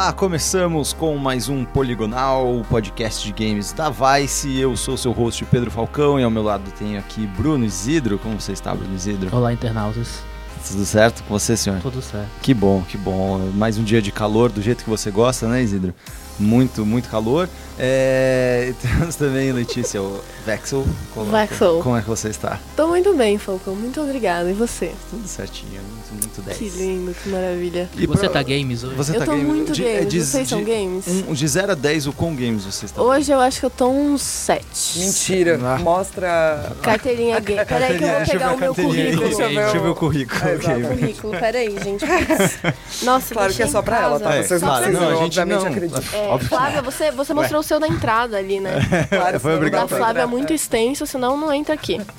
Olá, começamos com mais um Poligonal, o podcast de games da Vice. Eu sou seu host Pedro Falcão e ao meu lado tenho aqui Bruno Isidro. Como você está, Bruno Isidro? Olá, internautas. Tudo certo com você, senhor? Tudo certo. Que bom, que bom. Mais um dia de calor do jeito que você gosta, né, Isidro? Muito, muito calor. É... Temos também Letícia, o Vexel. Como, Vexel. Como é que você está? Tô muito bem, Falcão. Muito obrigada. E você? Tudo certinho, muito, muito 10. Que lindo, que maravilha. E você pra- tá games hoje? Você eu tá tô game- muito de- é, games. de- Vocês são de- games? Um, de 0 a 10, o quão games você está? Hoje eu acho que eu tô uns 7. Mentira. Ah. Mostra. Carteirinha game. Peraí que eu vou Deixa pegar o meu currículo. Deixa eu ver Deixa eu ver o currículo. É, ok. exato. Currículo, peraí, gente. Nossa, Claro que é só pra ela, tá? É, Vocês não claro, precisam, não, a gente obviamente, não. acreditam. É. Flávia, você, você mostrou o seu na entrada ali, né? Claro, foi obrigado Da Flávia é muito extenso, senão não entra aqui.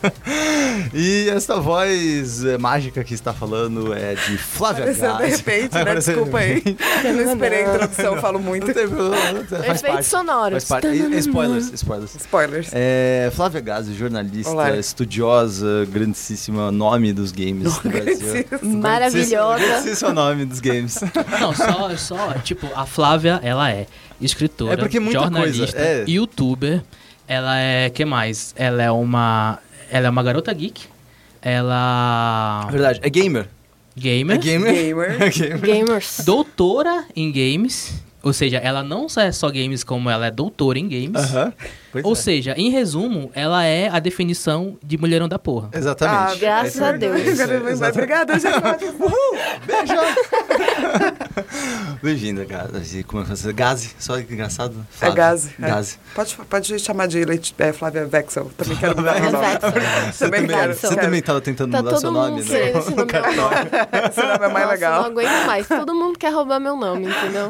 E essa voz é, mágica que está falando é de Flávia Apareceu de Gás. repente, Vai né? Desculpa aí. Eu não esperei a introdução, eu falo muito. Não tem problema, não tem- faz Efeitos sonoros. Faz parte. Spoilers, spoilers. Spoilers. É, Flávia Gazi, jornalista, Olá. estudiosa, grandíssima nome dos games do Brasil. Maravilhosa. Grandíssimo nome dos games. Não, só, só, tipo, a Flávia, ela é escritora, É porque muita jornalista, coisa, é. youtuber. Ela é, que mais? Ela é uma, ela é uma garota geek. Ela Verdade, é gamer. gamer, É gamer. Gamer. É gamer. Gamers. doutora em games. Ou seja, ela não só é só games, como ela é doutora em games. Aham. Pois Ou é. seja, em resumo, ela é a definição de mulherão da porra. Exatamente. Ah, graças É a Deus. é Obrigada, gente. Beijo! Bem-vinda, Gazi. Como é que você... Gazi, só que engraçado. É Flávia. Gazi. é. Gazi. Pode, pode chamar de Leit- é, Flávia Vexel. Também quero mudar meu É nome. Você Também também, quero. você também tava tentando Tá mudar seu todo nome, mundo né? esse nome. Esse nome é mais Nossa, legal. não aguento mais. Todo mundo quer roubar meu nome, entendeu?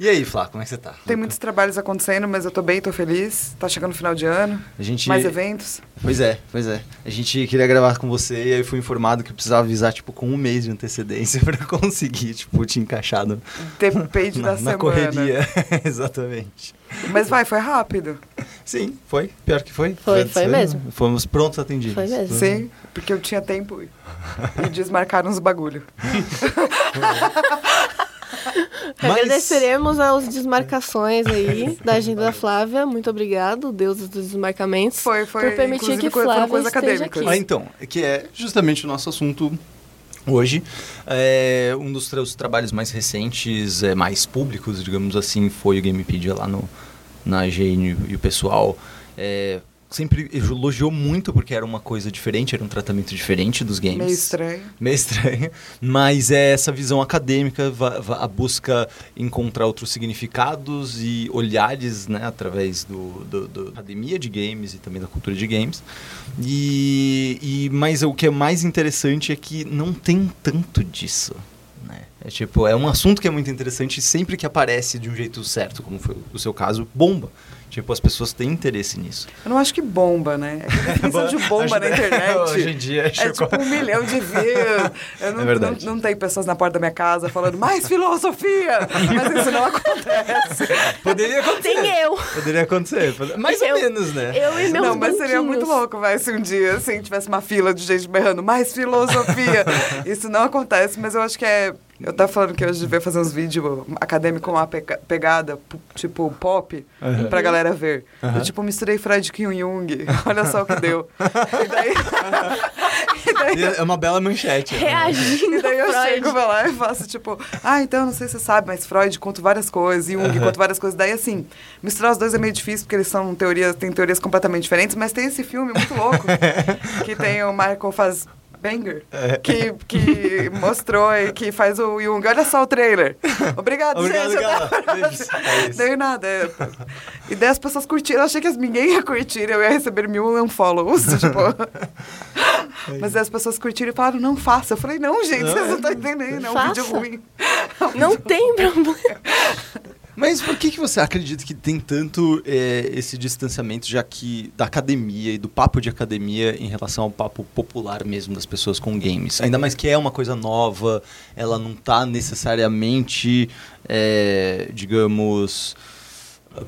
E aí, Flá, como é que você tá? Tem muitos trabalhos acontecendo, mas eu tô bem, tô feliz. Tá chegando o final de ano. A gente... Mais eventos. Pois é, pois é. A gente queria gravar com você e aí fui informado que eu precisava avisar, tipo, com um mês de antecedência pra conseguir, tipo, te encaixar no, Depende na, da na semana. correria. Exatamente. Mas vai, foi rápido. Sim, foi. Pior que foi. Foi, foi mesmo. Fomos prontos atendidos. Foi mesmo. Sim, porque eu tinha tempo e e desmarcaram os bagulho. Mas- Agradeceremos as desmarcações aí da agenda da Flávia. Muito obrigado, Deus dos desmarcamentos. Foi, foi. Por permitir que Flávia coisas esteja acadêmicas. Ah, então, que é justamente o nosso assunto hoje. É, um dos os trabalhos mais recentes, é, mais públicos, digamos assim, foi o Gamepedia lá no, na GN e o pessoal é, sempre elogiou muito porque era uma coisa diferente, era um tratamento diferente dos games. Meio estranho. meio estranha, mas é essa visão acadêmica, a busca encontrar outros significados e olhares, né, através do, do, do- da academia de games e também da cultura de games. E, e mas o que é mais interessante é que não tem tanto disso. É tipo, é um assunto que é muito interessante e sempre que aparece de um jeito certo, como foi o seu caso, bomba. Tipo, as pessoas têm interesse nisso. Eu não acho que bomba, né? É a definição de bomba na internet. Hoje em dia É tipo um milhão de views. Eu não, É verdade. Não, não tem pessoas na porta da minha casa falando mais filosofia. Mas isso não acontece. Poderia acontecer. Tem eu. Poderia acontecer. Mais Eu- ou menos, né? Eu e meus não, mas seria banquinhos. muito louco, vai, se um dia assim, tivesse uma fila de gente berrando mais filosofia. isso não acontece, mas eu acho que é. Eu tava falando que hoje devia fazer uns vídeos acadêmicos com uma pega- pegada, p- tipo pop, Aham. pra galera ver. Aham. Eu, tipo, misturei Freud com Jung. Olha só o que deu. E daí, e daí É uma bela manchete. né? Reagindo E daí eu Freud. chego pra lá e faço, tipo, ah, então, não sei se você sabe, mas Freud conta várias coisas, Jung conta várias coisas. Daí, assim, misturar os dois é meio difícil, porque eles são teorias, têm teorias completamente diferentes, mas tem esse filme muito louco, que tem o Michael Fassbender, que, que mostrou e que faz o Jung. Olha só o trailer. Obrigado, Obrigado, gente. Beijos. É. Deu nada. é. E daí as pessoas curtiram. Eu achei que as- ninguém ia curtir. Eu ia receber mil unfollows, tipo... Mas aí as pessoas curtiram e falaram, não faça. Eu falei, não, gente, Não, vocês é. não estão entendendo. É um vídeo ruim. Não tem problema. Mas por que, que você acredita que tem tanto é, esse distanciamento, já que da academia e do papo de academia em relação ao papo popular mesmo das pessoas com games? Ainda mais que é uma coisa nova, ela não tá necessariamente, é, digamos,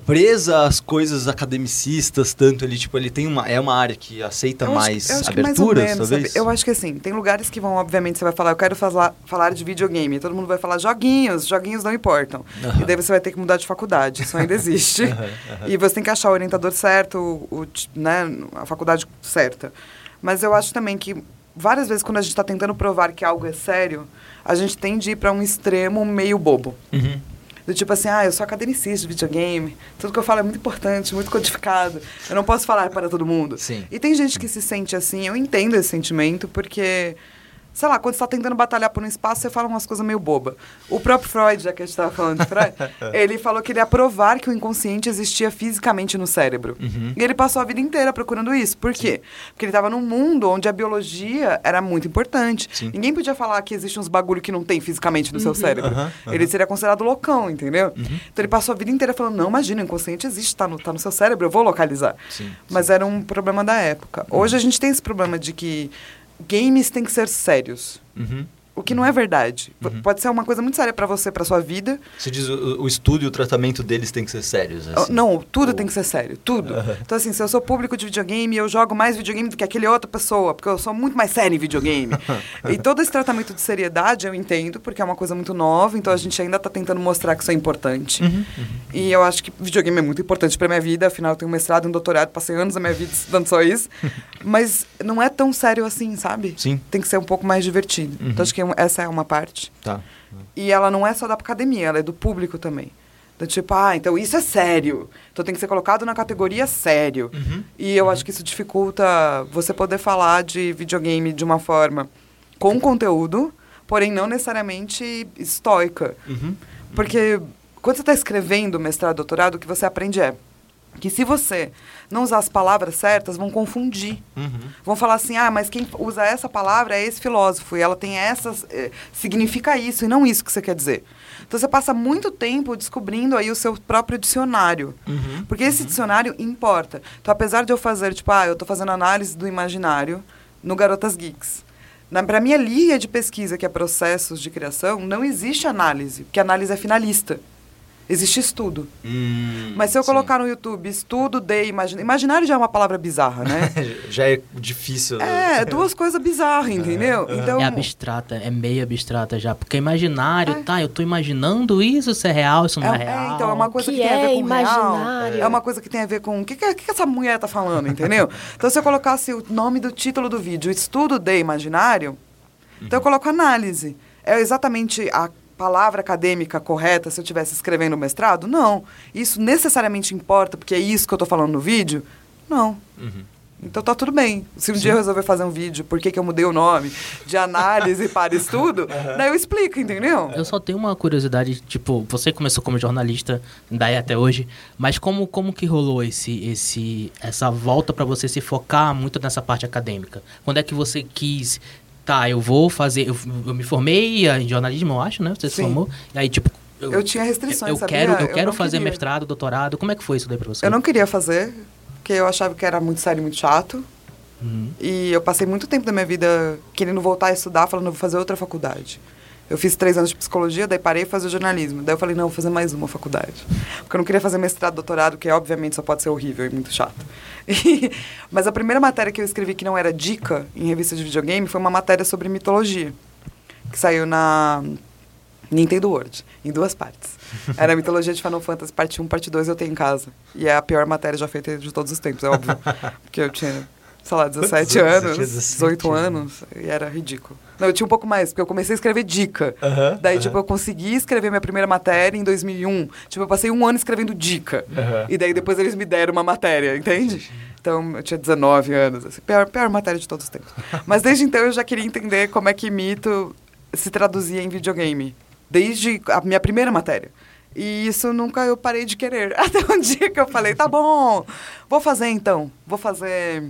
presa às coisas academicistas, tanto ele, tipo, ele tem uma. É uma área que aceita acho- mais aberturas, menos, talvez? Eu acho que assim, tem lugares que vão, obviamente, você vai falar, eu quero falar, falar de videogame. Todo mundo vai falar joguinhos, joguinhos não importam. E daí você vai ter que mudar de faculdade, isso ainda existe. E você tem que achar o orientador certo, o, o né, a faculdade certa. Mas eu acho também que várias vezes quando a gente está tentando provar que algo é sério, a gente tende a ir para um extremo meio bobo. Uhum. Do tipo assim, ah, eu sou academicista de videogame, tudo que eu falo é muito importante, muito codificado, eu não posso falar para todo mundo. Sim. E tem gente que se sente assim, eu entendo esse sentimento, porque, sei lá, quando você está tentando batalhar por um espaço, você fala umas coisas meio boba. O próprio Freud, já que a gente estava falando de Freud, ele falou que ele ia provar que o inconsciente existia fisicamente no cérebro. Uhum. E ele passou a vida inteira procurando isso. Por quê? Porque ele estava num mundo onde a biologia era muito importante. Sim. Ninguém podia falar que existe uns bagulho que não tem fisicamente no seu cérebro. Aham. Ele seria considerado loucão, entendeu? Uhum. Então ele passou a vida inteira falando, não, imagina, o inconsciente existe, tá no, tá no seu cérebro, eu vou localizar. Sim, Mas era um problema da época. Hoje a gente tem esse problema de que games têm que ser sérios. Uhum. O que não é verdade. Uhum. Pode ser uma coisa muito séria pra você, pra sua vida. Você diz o, o estudo e o tratamento deles tem que ser sérios, assim. Não, tudo Ou- tem que ser sério, tudo. Aham. Então, assim, se eu sou público de videogame, eu jogo mais videogame do que aquele outra pessoa, porque eu sou muito mais sério em videogame. e todo esse tratamento de seriedade eu entendo, porque é uma coisa muito nova, então a gente ainda tá tentando mostrar que isso é importante. Uhum, uhum. E eu acho que videogame é muito importante pra minha vida, afinal eu tenho um mestrado um doutorado, passei anos da minha vida estudando só isso. Mas não é tão sério assim, sabe? Sim. Tem que ser um pouco mais divertido. Uhum. Então acho que essa é uma parte. Tá. E ela não é só da academia, ela é do público também. Do tipo, ah, então isso é sério. Então tem que ser colocado na categoria sério. Uhum. E eu acho que isso dificulta você poder falar de videogame de uma forma com conteúdo, porém não necessariamente estoica. Uhum. Porque quando você está escrevendo mestrado, doutorado, o que você aprende é que se você não usar as palavras certas, vão confundir. Uhum. Vão falar assim, ah, mas quem usa essa palavra é esse filósofo, e ela tem essas. eh, significa isso, e não isso que você quer dizer. Então você passa muito tempo descobrindo aí o seu próprio dicionário. Uhum. Porque esse dicionário importa. Então, apesar de eu fazer, tipo, ah, eu estou fazendo análise do imaginário no Garotas Geeks. Para minha linha de pesquisa, que é processos de criação, não existe análise, porque análise é finalista. Existe estudo. Hum, Mas se eu sim. colocar no YouTube estudo de imaginário. Imaginário já é uma palavra bizarra, né? Já é difícil. É, duas coisas bizarras, entendeu? Então, É abstrata, é meio abstrata já. Porque imaginário, É. tá, eu tô imaginando isso, isso é real, isso não é, é, real. é, então é uma coisa Que que, tem a ver é com real. imaginário. É uma coisa que tem a ver com o que, que, que essa mulher tá falando, entendeu? então, se eu colocasse o nome do título do vídeo, estudo de imaginário, então eu coloco análise. É exatamente a palavra acadêmica correta se eu estivesse escrevendo mestrado? Não. Isso necessariamente importa porque é isso que eu tô falando no vídeo? Não. Uhum. Então tá tudo bem. Se um dia eu resolver fazer um vídeo, por que, que eu mudei o nome de análise para estudo, daí eu explico, entendeu? Eu só tenho uma curiosidade, tipo, você começou como jornalista, daí até hoje, mas como, como que rolou esse, esse, essa volta pra você se focar muito nessa parte acadêmica? Quando é que você quis, tá, eu vou fazer, eu, eu me formei em jornalismo, eu acho, né? Você se Sim. formou, e aí, tipo... Eu tinha restrições, eu sabia? quero, eu Eu quero fazer queria. mestrado, doutorado, como é que foi isso daí pra você? Eu não queria fazer, porque eu achava que era muito sério e muito chato. Uhum. E eu passei muito tempo da minha vida querendo voltar a estudar, falando, eu vou fazer outra faculdade. Eu fiz três anos de psicologia, daí parei e fazer jornalismo. Daí eu falei, não, vou fazer mais uma faculdade. Porque eu não queria fazer mestrado, doutorado, que obviamente só pode ser horrível e muito chato. E- mas a primeira matéria que eu escrevi que não era dica em revista de videogame foi uma matéria sobre mitologia. Que saiu na Nintendo World, em duas partes. Era a mitologia de Final Fantasy, parte 1, parte 2 eu tenho em casa. E é a pior matéria já feita de todos os tempos, é óbvio. Porque eu tinha, sei lá, 17 Quantos anos? Anos, tinha 17 18 anos, e era ridículo. Não, eu tinha um pouco mais, porque eu comecei a escrever dica. Aham, Daí, aham. tipo, eu consegui escrever minha primeira matéria em 2001. Tipo, eu passei um ano escrevendo dica. Aham. E daí depois eles me deram uma matéria, entende? Então, eu tinha 19 anos, assim, pior, pior matéria de todos os tempos. Mas desde então eu já queria entender como é que mito se traduzia em videogame. Desde a minha primeira matéria. E isso nunca eu parei de querer. Até um dia que eu falei, tá bom, vou fazer então. Vou fazer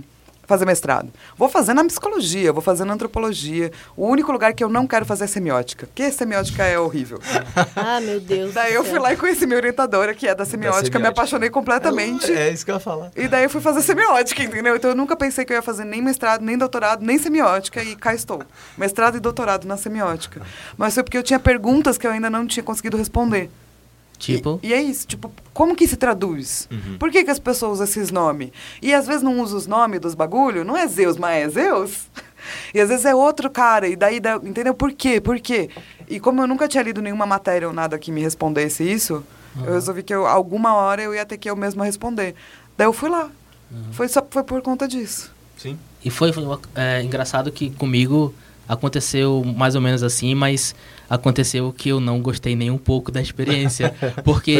fazer mestrado. Vou fazer na psicologia, vou fazer na antropologia. O único lugar que eu não quero fazer é semiótica. Porque semiótica é horrível. Ah, meu Deus. daí eu fui lá e conheci minha orientadora, que é da semiótica, me semiótica. apaixonei completamente. É isso que eu ia falar. E daí eu fui fazer semiótica, entendeu? Então eu nunca pensei que eu ia fazer nem mestrado, nem doutorado, nem semiótica, e cá estou. Mestrado e doutorado na semiótica. Mas foi porque eu tinha perguntas que eu ainda não tinha conseguido responder. Tipo? E, e é isso, tipo, como que se traduz? Uhum. Por que, que as pessoas usam esses nomes? E às vezes não usa os nomes dos bagulho, não é Zeus, mas é Zeus. E às vezes é outro cara, e daí, dá- entendeu? Por quê? Por quê? E como eu nunca tinha lido nenhuma matéria ou nada que me respondesse isso, eu resolvi que eu, alguma hora eu ia ter que eu mesma responder. Daí eu fui lá. Foi, só, foi por conta disso. Sim. E foi, foi, é, engraçado que comigo aconteceu mais ou menos assim, mas aconteceu que eu não gostei nem um pouco da experiência. Porque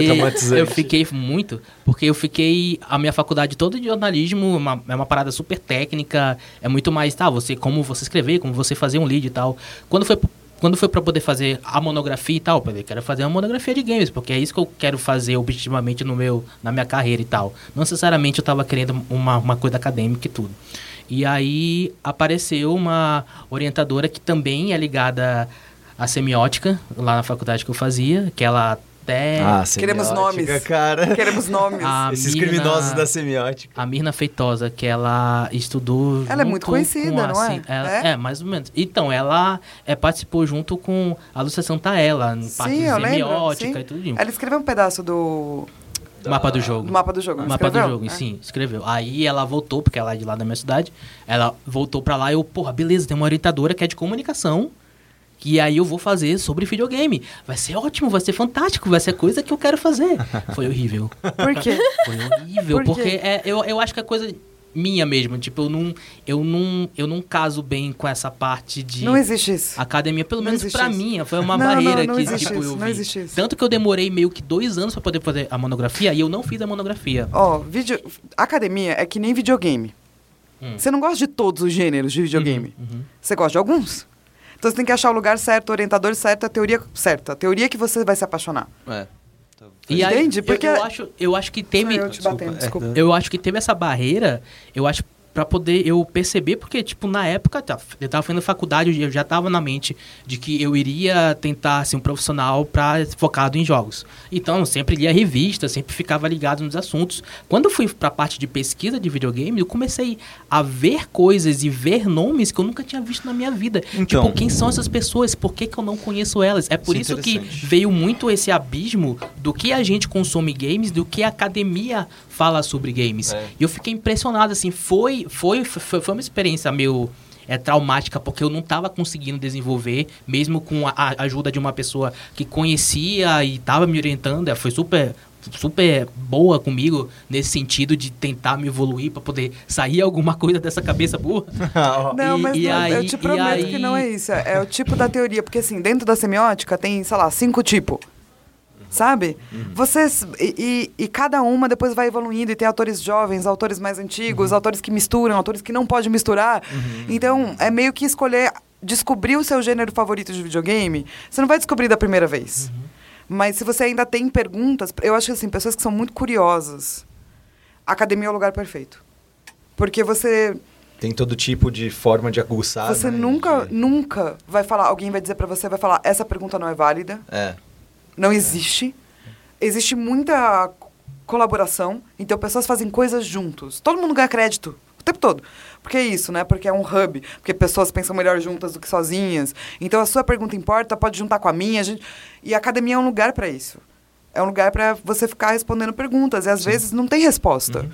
eu fiquei muito. Porque eu fiquei. A minha faculdade toda de jornalismo é uma, é uma parada super técnica. É muito mais, tá, você, como você escrever, como você fazer um lead e tal. Quando foi. Quando foi para poder fazer a monografia e tal, eu falei, quero fazer uma monografia de games, porque é isso que eu quero fazer objetivamente no meu, na minha carreira e tal. Não necessariamente eu tava querendo uma, uma coisa acadêmica e tudo. E aí apareceu uma orientadora que também é ligada à semiótica, lá na faculdade que eu fazia, que ela até. Ah, Queremos nomes. cara. Queremos nomes. A Esses Mirna- criminosos da semiótica. A Mirna Feitosa, que ela estudou. Ela é muito conhecida, a não é? Ela- É? é? mais ou menos. Então, ela é, participou junto com a Lúcia Santaella, em parte lembro. semiótica sim. e tudo. Ela escreveu um pedaço do, Mapa do jogo. do mapa do jogo. Mapa do escreveu? jogo, É. sim, escreveu. Aí ela voltou, porque ela é de lá da minha cidade. Ela voltou pra lá e eu, porra, beleza, tem uma orientadora que é de comunicação. E aí eu vou fazer sobre videogame. Vai ser ótimo, vai ser fantástico, vai ser coisa que eu quero fazer. Foi horrível. Por quê? Foi horrível, Por quê? porque é, eu, eu acho que é coisa minha mesmo. Tipo, eu não, eu não, eu não caso bem com essa parte de Não existe isso. academia, pelo Não menos isso. mim. Foi uma Não, barreira não, não que existe tipo, isso, eu não vi. existe isso. Tanto que eu demorei meio que dois anos pra poder fazer a monografia e eu não fiz a monografia. Ó, vídeo... academia é que nem videogame. Hum. Você não gosta de todos os gêneros de videogame. Uhum. Você gosta de alguns. Então você tem que achar o lugar certo, o orientador certo, a teoria certa. A teoria que você vai se apaixonar. É. E Entende? eu- Porque- eu, acho, eu acho que teve. Eu te batendo, é, desculpa. Eu acho que teve essa barreira, eu acho, pra poder eu perceber, porque, tipo, na época, tá, eu tava fazendo faculdade, eu já tava na mente de que eu iria tentar ser um profissional pra, focado em jogos. Então, eu sempre lia revista, sempre ficava ligado nos assuntos. Quando eu fui pra parte de pesquisa de videogame, eu comecei a ver coisas e ver nomes que eu nunca tinha visto na minha vida. Então. tipo, quem são essas pessoas? Por que, que eu não conheço elas? É por Isso é isso que veio muito esse abismo do que a gente consome games, do que a academia fala sobre games. É. E eu fiquei impressionado, assim, foi, foi, foi, foi uma experiência meio é, traumática, porque eu não estava conseguindo desenvolver, mesmo com a, a ajuda de uma pessoa que conhecia e estava me orientando, ela foi super super boa comigo nesse sentido de tentar me evoluir para poder sair alguma coisa dessa cabeça burra. Não, E- mas e não, eu aí- te e prometo aí- que não é isso. É, é o tipo da teoria. Porque, assim, dentro da semiótica tem, sei lá, cinco tipos. Sabe? Vocês. E, e- e cada uma depois vai evoluindo e tem autores jovens, autores mais antigos, autores que misturam, autores que não podem misturar. Então, é meio que escolher. Descobrir o seu gênero favorito de videogame, você não vai descobrir da primeira vez. Mas se você ainda tem perguntas, eu acho que assim, pessoas que são muito curiosas, a academia é o lugar perfeito. Porque você Tem todo tipo de forma de aguçar. você né, nunca, de- nunca vai falar, alguém vai dizer pra você, vai falar, essa pergunta não é válida, É. não existe. Existe muita co- colaboração, então pessoas fazem coisas juntos. Todo mundo ganha crédito o tempo todo. Porque é isso, né? Porque é um hub, porque pessoas pensam melhor juntas do que sozinhas. Então a sua pergunta importa, pode juntar com a minha, a gente... e a academia é um lugar pra isso. É um lugar pra você ficar respondendo perguntas, e às vezes não tem resposta.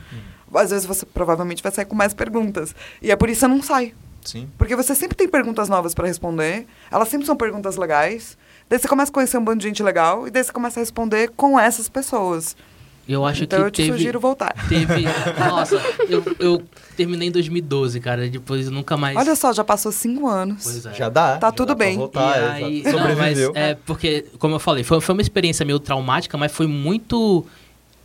Às vezes você provavelmente vai sair com mais perguntas. E é por isso que você não sai. Sim. Porque você sempre tem perguntas novas pra responder, elas sempre são perguntas legais. Daí você começa a conhecer um bando de gente legal e daí você começa a responder com essas pessoas. Eu acho então que eu te teve, sugiro voltar. teve, nossa, eu, eu terminei em 2012, cara, depois eu nunca mais Olha só, já passou cinco anos. Pois é. Já dá. Tá já tudo dá bem. Voltar, e é, aí, exato. não, mas é porque, como eu falei, foi, foi uma experiência meio traumática, mas foi muito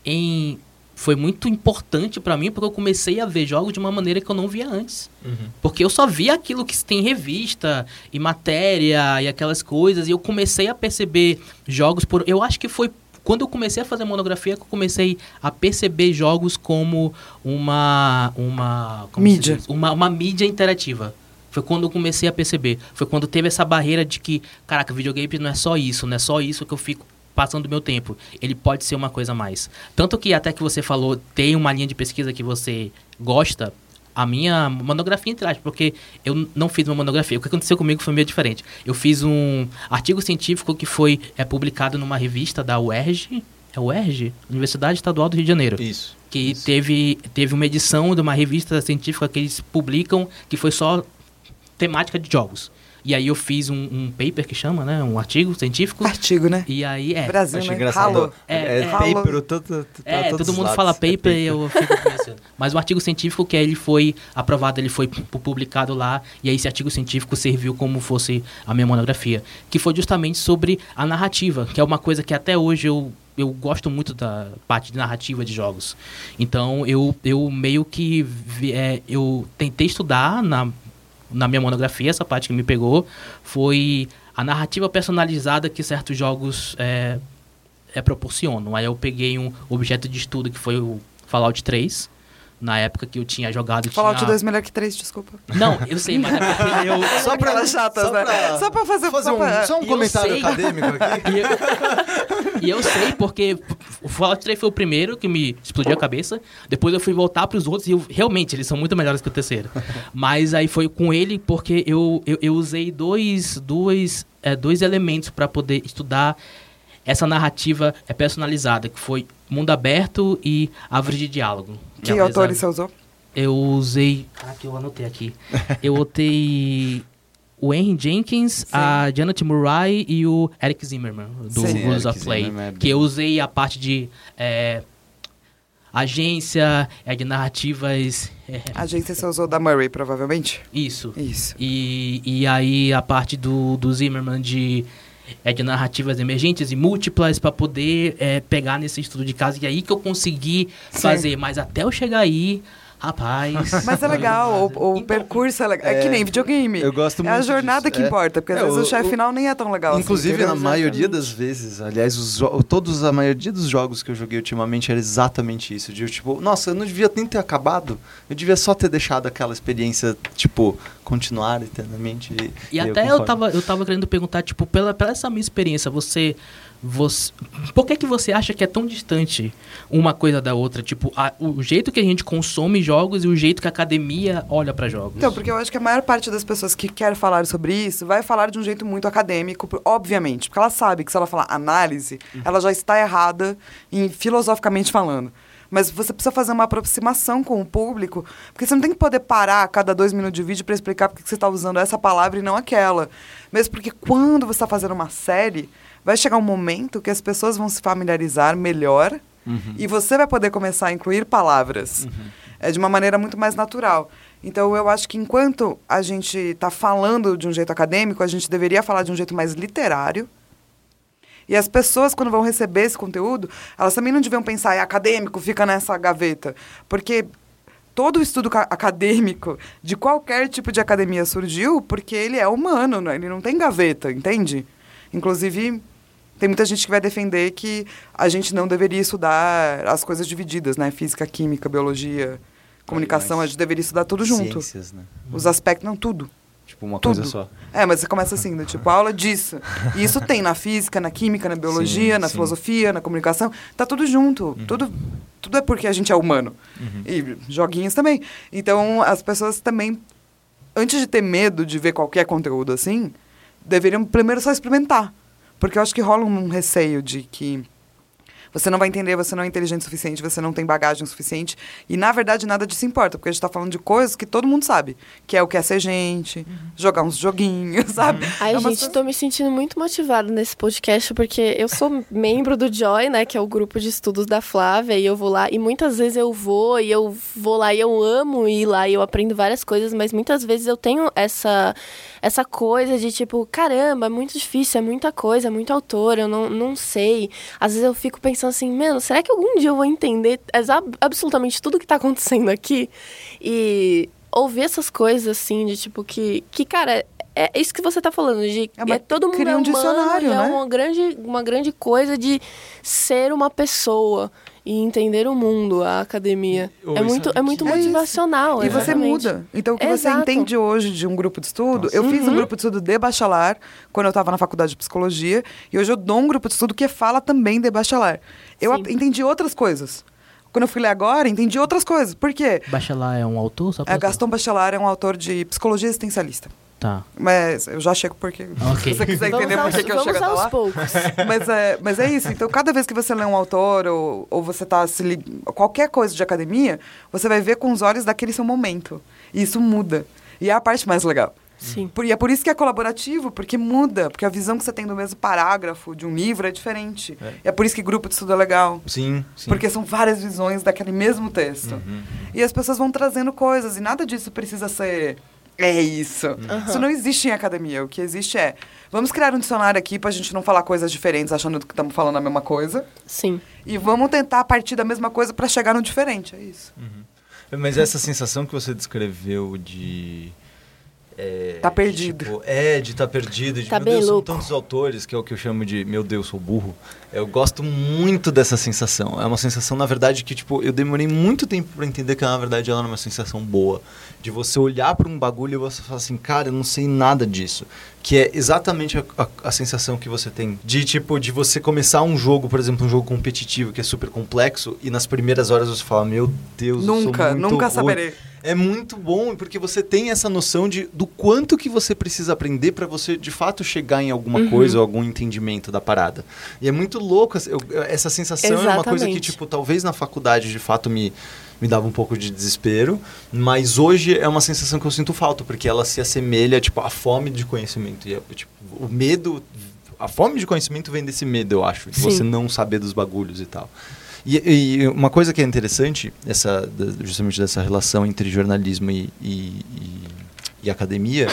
em foi muito importante pra mim porque eu comecei a ver jogos de uma maneira que eu não via antes. Uhum. Porque eu só via aquilo que tem em revista e matéria e aquelas coisas. E eu comecei a perceber jogos por. Eu acho que foi quando eu comecei a fazer monografia que eu comecei a perceber jogos como uma. uma como se Mídia. diz? Uma, uma mídia interativa. Foi quando eu comecei a perceber. Foi quando teve essa barreira de que, caraca, videogame não é só isso, não é só isso que eu fico passando o meu tempo. Ele pode ser uma coisa a mais. Tanto que até que você falou, tem uma linha de pesquisa que você gosta, a minha monografia entre aspas, porque eu não fiz uma monografia. O que aconteceu comigo foi meio diferente. Eu fiz um artigo científico que foi é, publicado numa revista da UERJ, é UERJ? Universidade Estadual do Rio de Janeiro. Isso. Que Isso. teve, teve uma edição de uma revista científica que eles publicam que foi só temática de jogos. E aí eu fiz um, um paper que chama, né? Um artigo científico. Artigo, né? E aí, é. Brasil, Acho né? engraçado. É, É, é paper, todo, É, todos todo mundo lados. fala É paper e eu fico pensando. Mas o artigo científico que ele foi aprovado, ele foi pu- publicado lá, e aí esse artigo científico serviu como fosse a minha monografia, que foi justamente sobre a narrativa, que é uma coisa que até hoje eu eu gosto muito da parte de narrativa de jogos. Então eu, eu meio que vi- é, eu tentei estudar na, na minha monografia, essa parte que me pegou, foi a narrativa personalizada que certos jogos é, é, proporcionam. Aí eu peguei um objeto de estudo que foi o Fallout 3, na época que eu tinha jogado. Fallout tinha... 2 melhor que 3, desculpa. Não, eu sei, mas é porque eu. Só pra Aquelas chatas, só né? pra- Só pra fazer- fazer só um, pra- só um comentário sei. acadêmico aqui. E eu, e eu sei porque o Fallout 3 foi o primeiro que me explodiu a cabeça. Depois eu fui voltar pros outros e eu, realmente eles são muito melhores que o terceiro. Mas aí foi com ele porque eu, eu, eu usei dois, dois, é, dois elementos para poder estudar essa narrativa é personalizada, que foi Mundo Aberto e Árvore de Diálogo. Que apesar- autores você usou? Eu usei. Ah, que eu anotei aqui. eu botei o Henry Jenkins, a Janet Murray e o Eric Zimmerman, do Sim, Rules of Play. É Que eu usei a parte de é, agência, é, de narrativas. é, agência você usou da Murray, provavelmente? isso. Isso. E, e aí a parte do, do Zimmerman de, é, de narrativas emergentes e múltiplas para poder é, pegar nesse estudo de caso. E aí que eu consegui Sim. fazer. Mas até eu chegar aí, rapaz. Mas é legal, o, o Então, percurso é legal. É, que É, nem videogame. eu gosto É a muito jornada disso, que é. importa, porque às É, vezes o, o- chefe final nem é tão legal. assim, Inclusive, entendeu? na maioria das vezes, aliás, os todos, a maioria dos jogos que eu joguei ultimamente era exatamente isso. De eu, tipo, nossa, eu não devia nem ter acabado. Eu devia só ter deixado aquela experiência, tipo, continuar eternamente. E até eu, concordo. tava, eu tava querendo perguntar, tipo, pela, pela essa minha experiência, você, você. Por que, que você acha que é tão distante uma coisa da outra? Tipo, a- o jeito que a gente consome jogos e o jeito que a academia olha pra jogos. Então, porque eu acho que a maior parte das pessoas que quer falar sobre isso vai falar de um jeito muito acadêmico, obviamente, porque ela sabe que se ela falar análise, ela já está errada em filosoficamente falando. Mas você precisa fazer uma aproximação com o público, porque você não tem que poder parar a cada dois minutos de vídeo para explicar porque que você está usando essa palavra e não aquela. Mesmo porque quando você está fazendo uma série, vai chegar um momento que as pessoas vão se familiarizar melhor Uhum. e você vai poder começar a incluir palavras é, de uma maneira muito mais natural. Então, eu acho que enquanto a gente está falando de um jeito acadêmico, a gente deveria falar de um jeito mais literário. E as pessoas, quando vão receber esse conteúdo, elas também não deviam pensar, é acadêmico, fica nessa gaveta. Porque todo o estudo ca- acadêmico de qualquer tipo de academia surgiu porque ele é humano, né? ele não tem gaveta, entende? Inclusive, tem muita gente que vai defender que a gente não deveria estudar as coisas divididas, né? Física, química, biologia, comunicação, a gente deveria estudar tudo junto. Ciências, né? Os aspectos, não, tudo. Tipo, uma Tudo. coisa só. É, mas você começa assim, do tipo, aula disso. E isso tem na física, na química, na biologia, Sim, na sim. filosofia, na comunicação. Tá tudo junto. Tudo, tudo é porque a gente é humano. Uhum. E joguinhos também. Então, as pessoas também, antes de ter medo de ver qualquer conteúdo assim, deveriam primeiro só experimentar. Porque eu acho que rola um receio de que você não vai entender, você não é inteligente o suficiente, você não tem bagagem o suficiente. E, na verdade, nada disso importa, porque a gente está falando de coisas que todo mundo sabe. Que é o que é ser gente, jogar uns joguinhos, sabe? Ai, É gente, coisa- tô me sentindo muito motivada nesse podcast, porque eu sou membro do Joy, né, que é o grupo de estudos da Flávia, e eu vou lá, e muitas vezes eu vou, e eu vou lá, e eu amo ir lá, e eu aprendo várias coisas, mas muitas vezes eu tenho essa, essa coisa de tipo, caramba, é muito difícil, é muita coisa, é muito autor, eu não, não sei. Às vezes eu fico pensando assim, mano, será que algum dia eu vou entender absolutamente tudo que tá acontecendo aqui? E ouvir essas coisas, assim, de tipo, que, que cara, é isso que você tá falando, de É, é, todo mundo cria é um humano, dicionário, é né? uma grande, uma grande coisa de ser uma pessoa e entender o mundo, a academia. Ou é muito, é é muito É isso. motivacional. E você muda. Então, o que você Exato. entende hoje de um grupo de estudo... Nossa. Eu fiz um Uhum. grupo de estudo de bachelar quando eu estava na faculdade de psicologia. E hoje eu dou um grupo de estudo que fala também de bachelar. Eu Sim. entendi outras coisas. Quando eu fui ler agora, entendi outras coisas. Por quê? Lá é um autor? Só É, Gaston Bachelard é um autor de psicologia existencialista. Tá. Mas eu já chego porque. Ok. Se você quiser entender por que eu vamos chego até aos lá. poucos. mas, é, mas é isso. Então, cada vez que você lê um autor ou, ou você tá se lig... qualquer coisa de academia, você vai ver com os olhos daquele seu momento. E isso muda. E é a parte mais legal. Sim. Por- E é por isso que é colaborativo, porque muda. Porque a visão que você tem do mesmo parágrafo de um livro é diferente. É. E é por isso que grupo de estudo é legal. Sim, sim. Porque são várias visões daquele mesmo texto. Uhum. E as pessoas vão trazendo coisas, e nada disso precisa ser. É isso. Aham. Isso não existe em academia. O que existe é. Vamos criar um dicionário aqui pra gente não falar coisas diferentes achando que estamos falando a mesma coisa. Sim. E vamos tentar partir da mesma coisa pra chegar no diferente. É isso. Mas essa sensação que você descreveu de. É, Tá de, perdido. tipo, é, de estar perdido. De, Tá meu bem Deus, louco. são tantos autores, que é o que eu chamo de meu Deus, sou burro. Eu gosto muito dessa sensação. É uma sensação, na verdade, que tipo, eu demorei muito tempo pra entender que, na verdade, ela é uma sensação boa. De você olhar pra um bagulho e você falar assim, cara, eu não sei nada disso. Que é exatamente a, a- a sensação que você tem. De, tipo, de você começar um jogo, por exemplo, um jogo competitivo que é super complexo, e nas primeiras horas você fala, meu Deus, eu sou nunca, muito nunca ruim." É muito bom, porque você tem essa noção de do quanto que você precisa aprender para você de fato chegar em alguma Uhum. coisa ou algum entendimento da parada. E é muito louco essa- sensação é uma coisa que Exatamente. tipo talvez na faculdade de fato me me dava um pouco de desespero, mas hoje é uma sensação que eu sinto falta, porque ela se assemelha tipo à fome de conhecimento e é, tipo o medo a fome de conhecimento vem desse medo, eu acho, de Sim. você não saber dos bagulhos e tal. E, e uma coisa que é interessante, essa, justamente dessa relação entre jornalismo e, e- e- academia,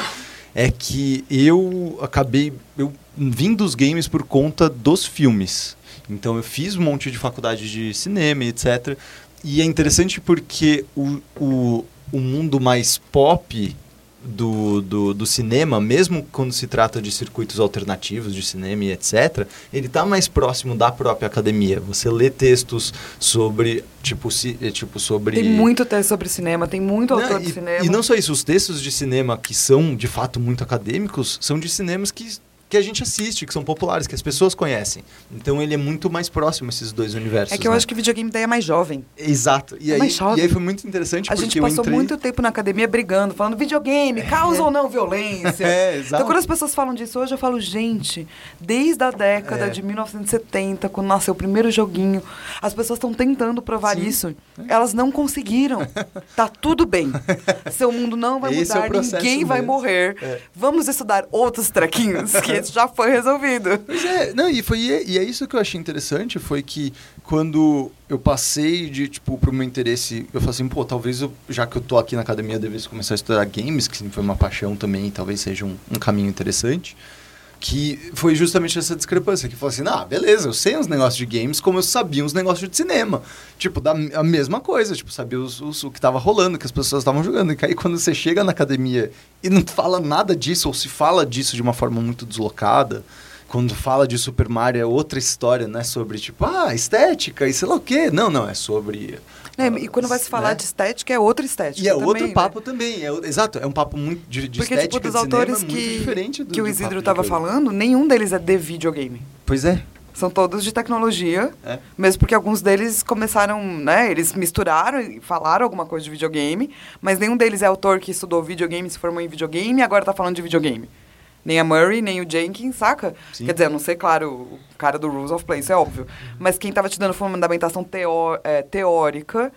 é que eu acabei. Eu vim dos games por conta dos filmes. Então eu fiz um monte de faculdade de cinema etc. E é interessante porque o, o, o mundo mais pop do, do, do cinema, mesmo quando se trata de circuitos alternativos de cinema e etc., ele está mais próximo da própria academia. Você lê textos sobre, tipo, ci- eh, tipo sobre... Tem muito texto sobre cinema, tem muito Não, autor de e, cinema. e não só isso, os textos de cinema que são, de fato, muito acadêmicos, são de cinemas que, que a gente assiste, que são populares, que as pessoas conhecem. Então ele é muito mais próximo, esses dois universos. É que eu né? acho que videogame daí é mais jovem. Exato. E É aí, mais jovem. e aí foi muito interessante A porque gente passou entrei... muito tempo na academia brigando, falando videogame, causa ou não violência. É, exato. Então, quando as pessoas falam disso hoje, eu falo, gente, desde a década É. de 1970, quando nasceu o primeiro joguinho, as pessoas estão tentando provar Sim. isso. Elas não conseguiram. tá tudo bem. Seu mundo não vai Esse é mudar, ninguém vai mesmo. morrer. É. Vamos estudar outros trequinhos, que esse já foi resolvido. Pois é, não, e, foi, e é isso que eu achei interessante, foi que quando eu passei de, tipo, pro meu interesse, eu falei assim, pô, talvez eu, já que eu tô aqui na academia, eu devesse começar a estudar games, que sempre foi uma paixão também, talvez seja um, um caminho interessante. Que foi justamente essa discrepância, que falou assim, ah, beleza, eu sei uns negócios de games como eu sabia uns negócios de cinema. Tipo, da, a mesma coisa, tipo, sabia os, os- o que tava rolando, que as pessoas estavam jogando. E aí quando você chega na academia e não fala nada disso, ou se fala disso de uma forma muito deslocada, quando fala de Super Mario é outra história, não é sobre, tipo, ah, estética e sei lá o quê. Não, não, é sobre... É, e quando vai se falar né? de estética, é outra estética. E é também, outro né? papo também, é exato, é um papo muito de, de Porque, estética tipo, dos autores que, do que o Isidro estava falando, nenhum deles é de videogame. Pois é. São todos de tecnologia, É. mesmo porque alguns deles começaram, né? Eles misturaram e falaram alguma coisa de videogame, mas nenhum deles é autor que estudou videogame, se formou em videogame e agora tá falando de videogame. Nem a Murray, nem o Jenkins, saca? Sim. Quer dizer, a não sei, claro, o cara do Rules of Play, isso é óbvio. Mas quem tava te dando fundamentação teó é, teórica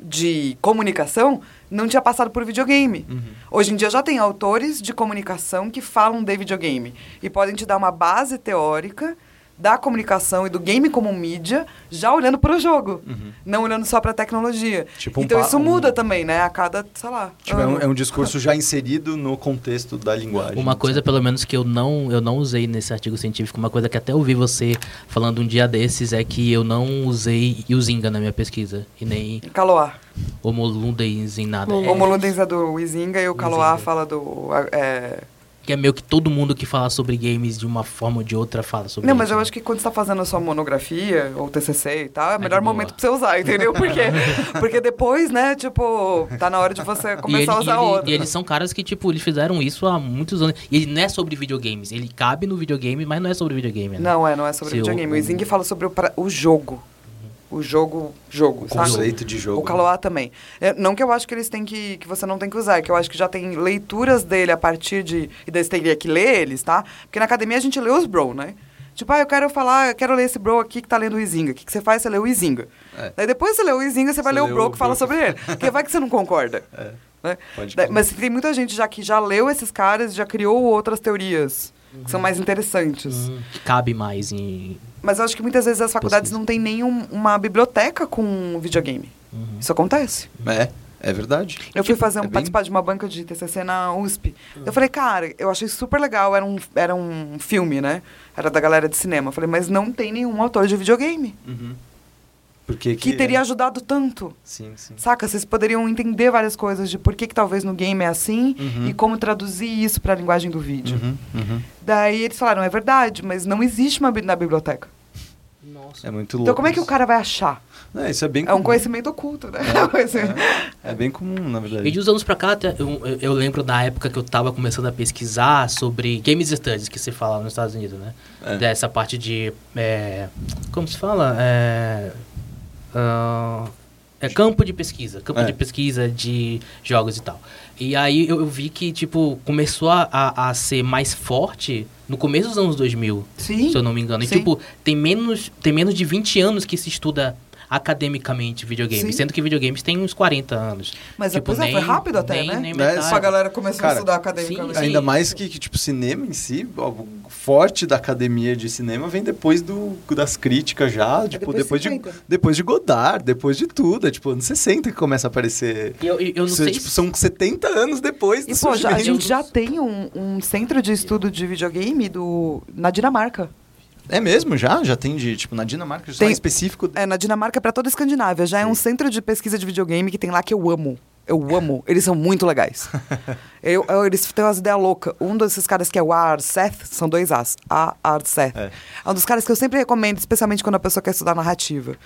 de comunicação não tinha passado por videogame. Uhum. Hoje em dia já tem autores de comunicação que falam de videogame e podem te dar uma base teórica da comunicação e do game como mídia, já olhando para o jogo, Uhum. não olhando só para a tecnologia. Tipo um então isso um- muda também, né? A cada, sei lá. Tipo, é, um, é um discurso já inserido no contexto da linguagem. Uma coisa, sabe? pelo menos, que eu não, eu não usei nesse artigo científico, uma coisa que até ouvi você falando um dia desses, é que eu não usei Yuzinga na minha pesquisa. E nem Kaloa. Homoludens em nada. É, O Moludens é do Izinga e o Izinga. fala do... É... que é meio que todo mundo que fala sobre games de uma forma ou de outra fala sobre Não, mas eu né? acho que quando você tá fazendo a sua monografia ou TCC e tal, é o de melhor momento pra você usar, entendeu? Por quê? Porque depois, né, tipo, tá na hora de você E, ele- começar a usar ele- outra. e eles são caras que, tipo, eles fizeram isso há muitos anos. E ele não é sobre videogames. Ele cabe no videogame, mas não é sobre videogame, né? Não, é, não é sobre Se o- videogame. O o- Zing fala sobre o, pra- o jogo. O jogo, jogo, O sabe? conceito de jogo. O Kaloa também. É, não que eu acho que eles têm que. que você não tem que usar, é que eu acho que já tem leituras dele a partir de. E daí você teria que ler eles, tá? Porque na academia a gente lê os bro, né? Tipo, ah, eu quero falar, eu quero ler esse bro aqui que tá lendo o Izinga. O que, que você faz? Você lê o Izinga. É. Daí depois você lê o Izinga, você vai Você ler o bro o que fala bro. sobre ele. Porque vai que você não concorda. É, né? Daí- mas tem muita gente já que já leu esses caras, já criou outras teorias que são mais interessantes. Hum, que cabe mais em. Mas eu acho que muitas vezes as faculdades Pesquisa. não têm nenhuma biblioteca com videogame. Isso acontece. É, é verdade. Eu fui fazer um, é bem- participar de uma banca de TCC na USP. Eu falei, cara, eu achei super legal. Era um, era um filme, né? Era da galera de cinema. Eu falei, mas não tem nenhum autor de videogame Uhum. Porque que teria ajudado tanto. Sim, sim. Saca? Vocês poderiam entender várias coisas de por que, que talvez no game é assim Uhum. e como traduzir isso para a linguagem do vídeo. Uhum, uhum. Daí eles falaram, é verdade, mas não existe uma bi- na biblioteca. Nossa. É muito louco. Então como é que o cara vai achar? É, isso é bem É um comum. conhecimento oculto, né? É um conhecimento- É bem comum, na verdade. E de uns anos pra cá, eu- eu lembro da época que eu tava começando a pesquisar sobre Games Studies, que se fala nos Estados Unidos, né? É. Dessa parte de. é, como se fala? É, ah, é campo de pesquisa. Campo É. de pesquisa de jogos e tal. E aí eu, eu vi que, tipo, começou a, a, a ser mais forte no começo dos anos 2000, Sim. se eu não me engano. E, Sim. tipo, tem menos, tem menos de 20 anos que se estuda academicamente videogame, Sim. sendo que videogames tem uns 40 anos. Mas tipo, depois foi rápido até, nem- né? nem É, metade. sim. Só a galera começou Cara, a estudar academicamente. sim, Ainda mais que, que, tipo, cinema em si, ó, o forte da academia de cinema vem depois do, das críticas já, tipo, depois depois, de de, 50. depois de Godard, depois de tudo. É tipo, anos 60 que começa a aparecer. E Eu, eu, não Isso, sei tipo, se- são 70 anos depois do E, pô, já, a gente já tem um, um centro de estudo de videogame do, na Dinamarca. É mesmo, já? Já tem de, tipo, na Dinamarca, já Tem- tem específico. É, na Dinamarca para toda a Escandinávia. Já é um centro de pesquisa de videogame que tem lá que eu amo. Eu amo. Eles são muito legais. Eu- eu- eles têm umas ideias loucas. Um desses caras que é o Arseth, são dois As. A Arseth. É. É um dos caras que eu sempre recomendo, especialmente quando a pessoa quer estudar narrativa.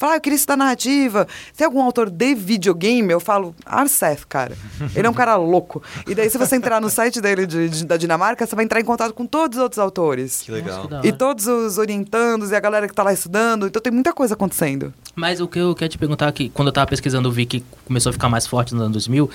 Fala, ah, eu queria estudar narrativa. Tem algum autor de videogame? Eu falo, Arseth, cara. Ele é um cara louco. E daí, se você entrar no site dele de- de- da Dinamarca, você vai entrar em contato com todos os outros autores. Que legal. Nossa, que da E todos os orientandos e a galera que tá lá estudando. Então tem muita coisa acontecendo. Mas o que eu quero te perguntar é que quando eu tava pesquisando, eu vi que começou a ficar mais forte nos anos 2000,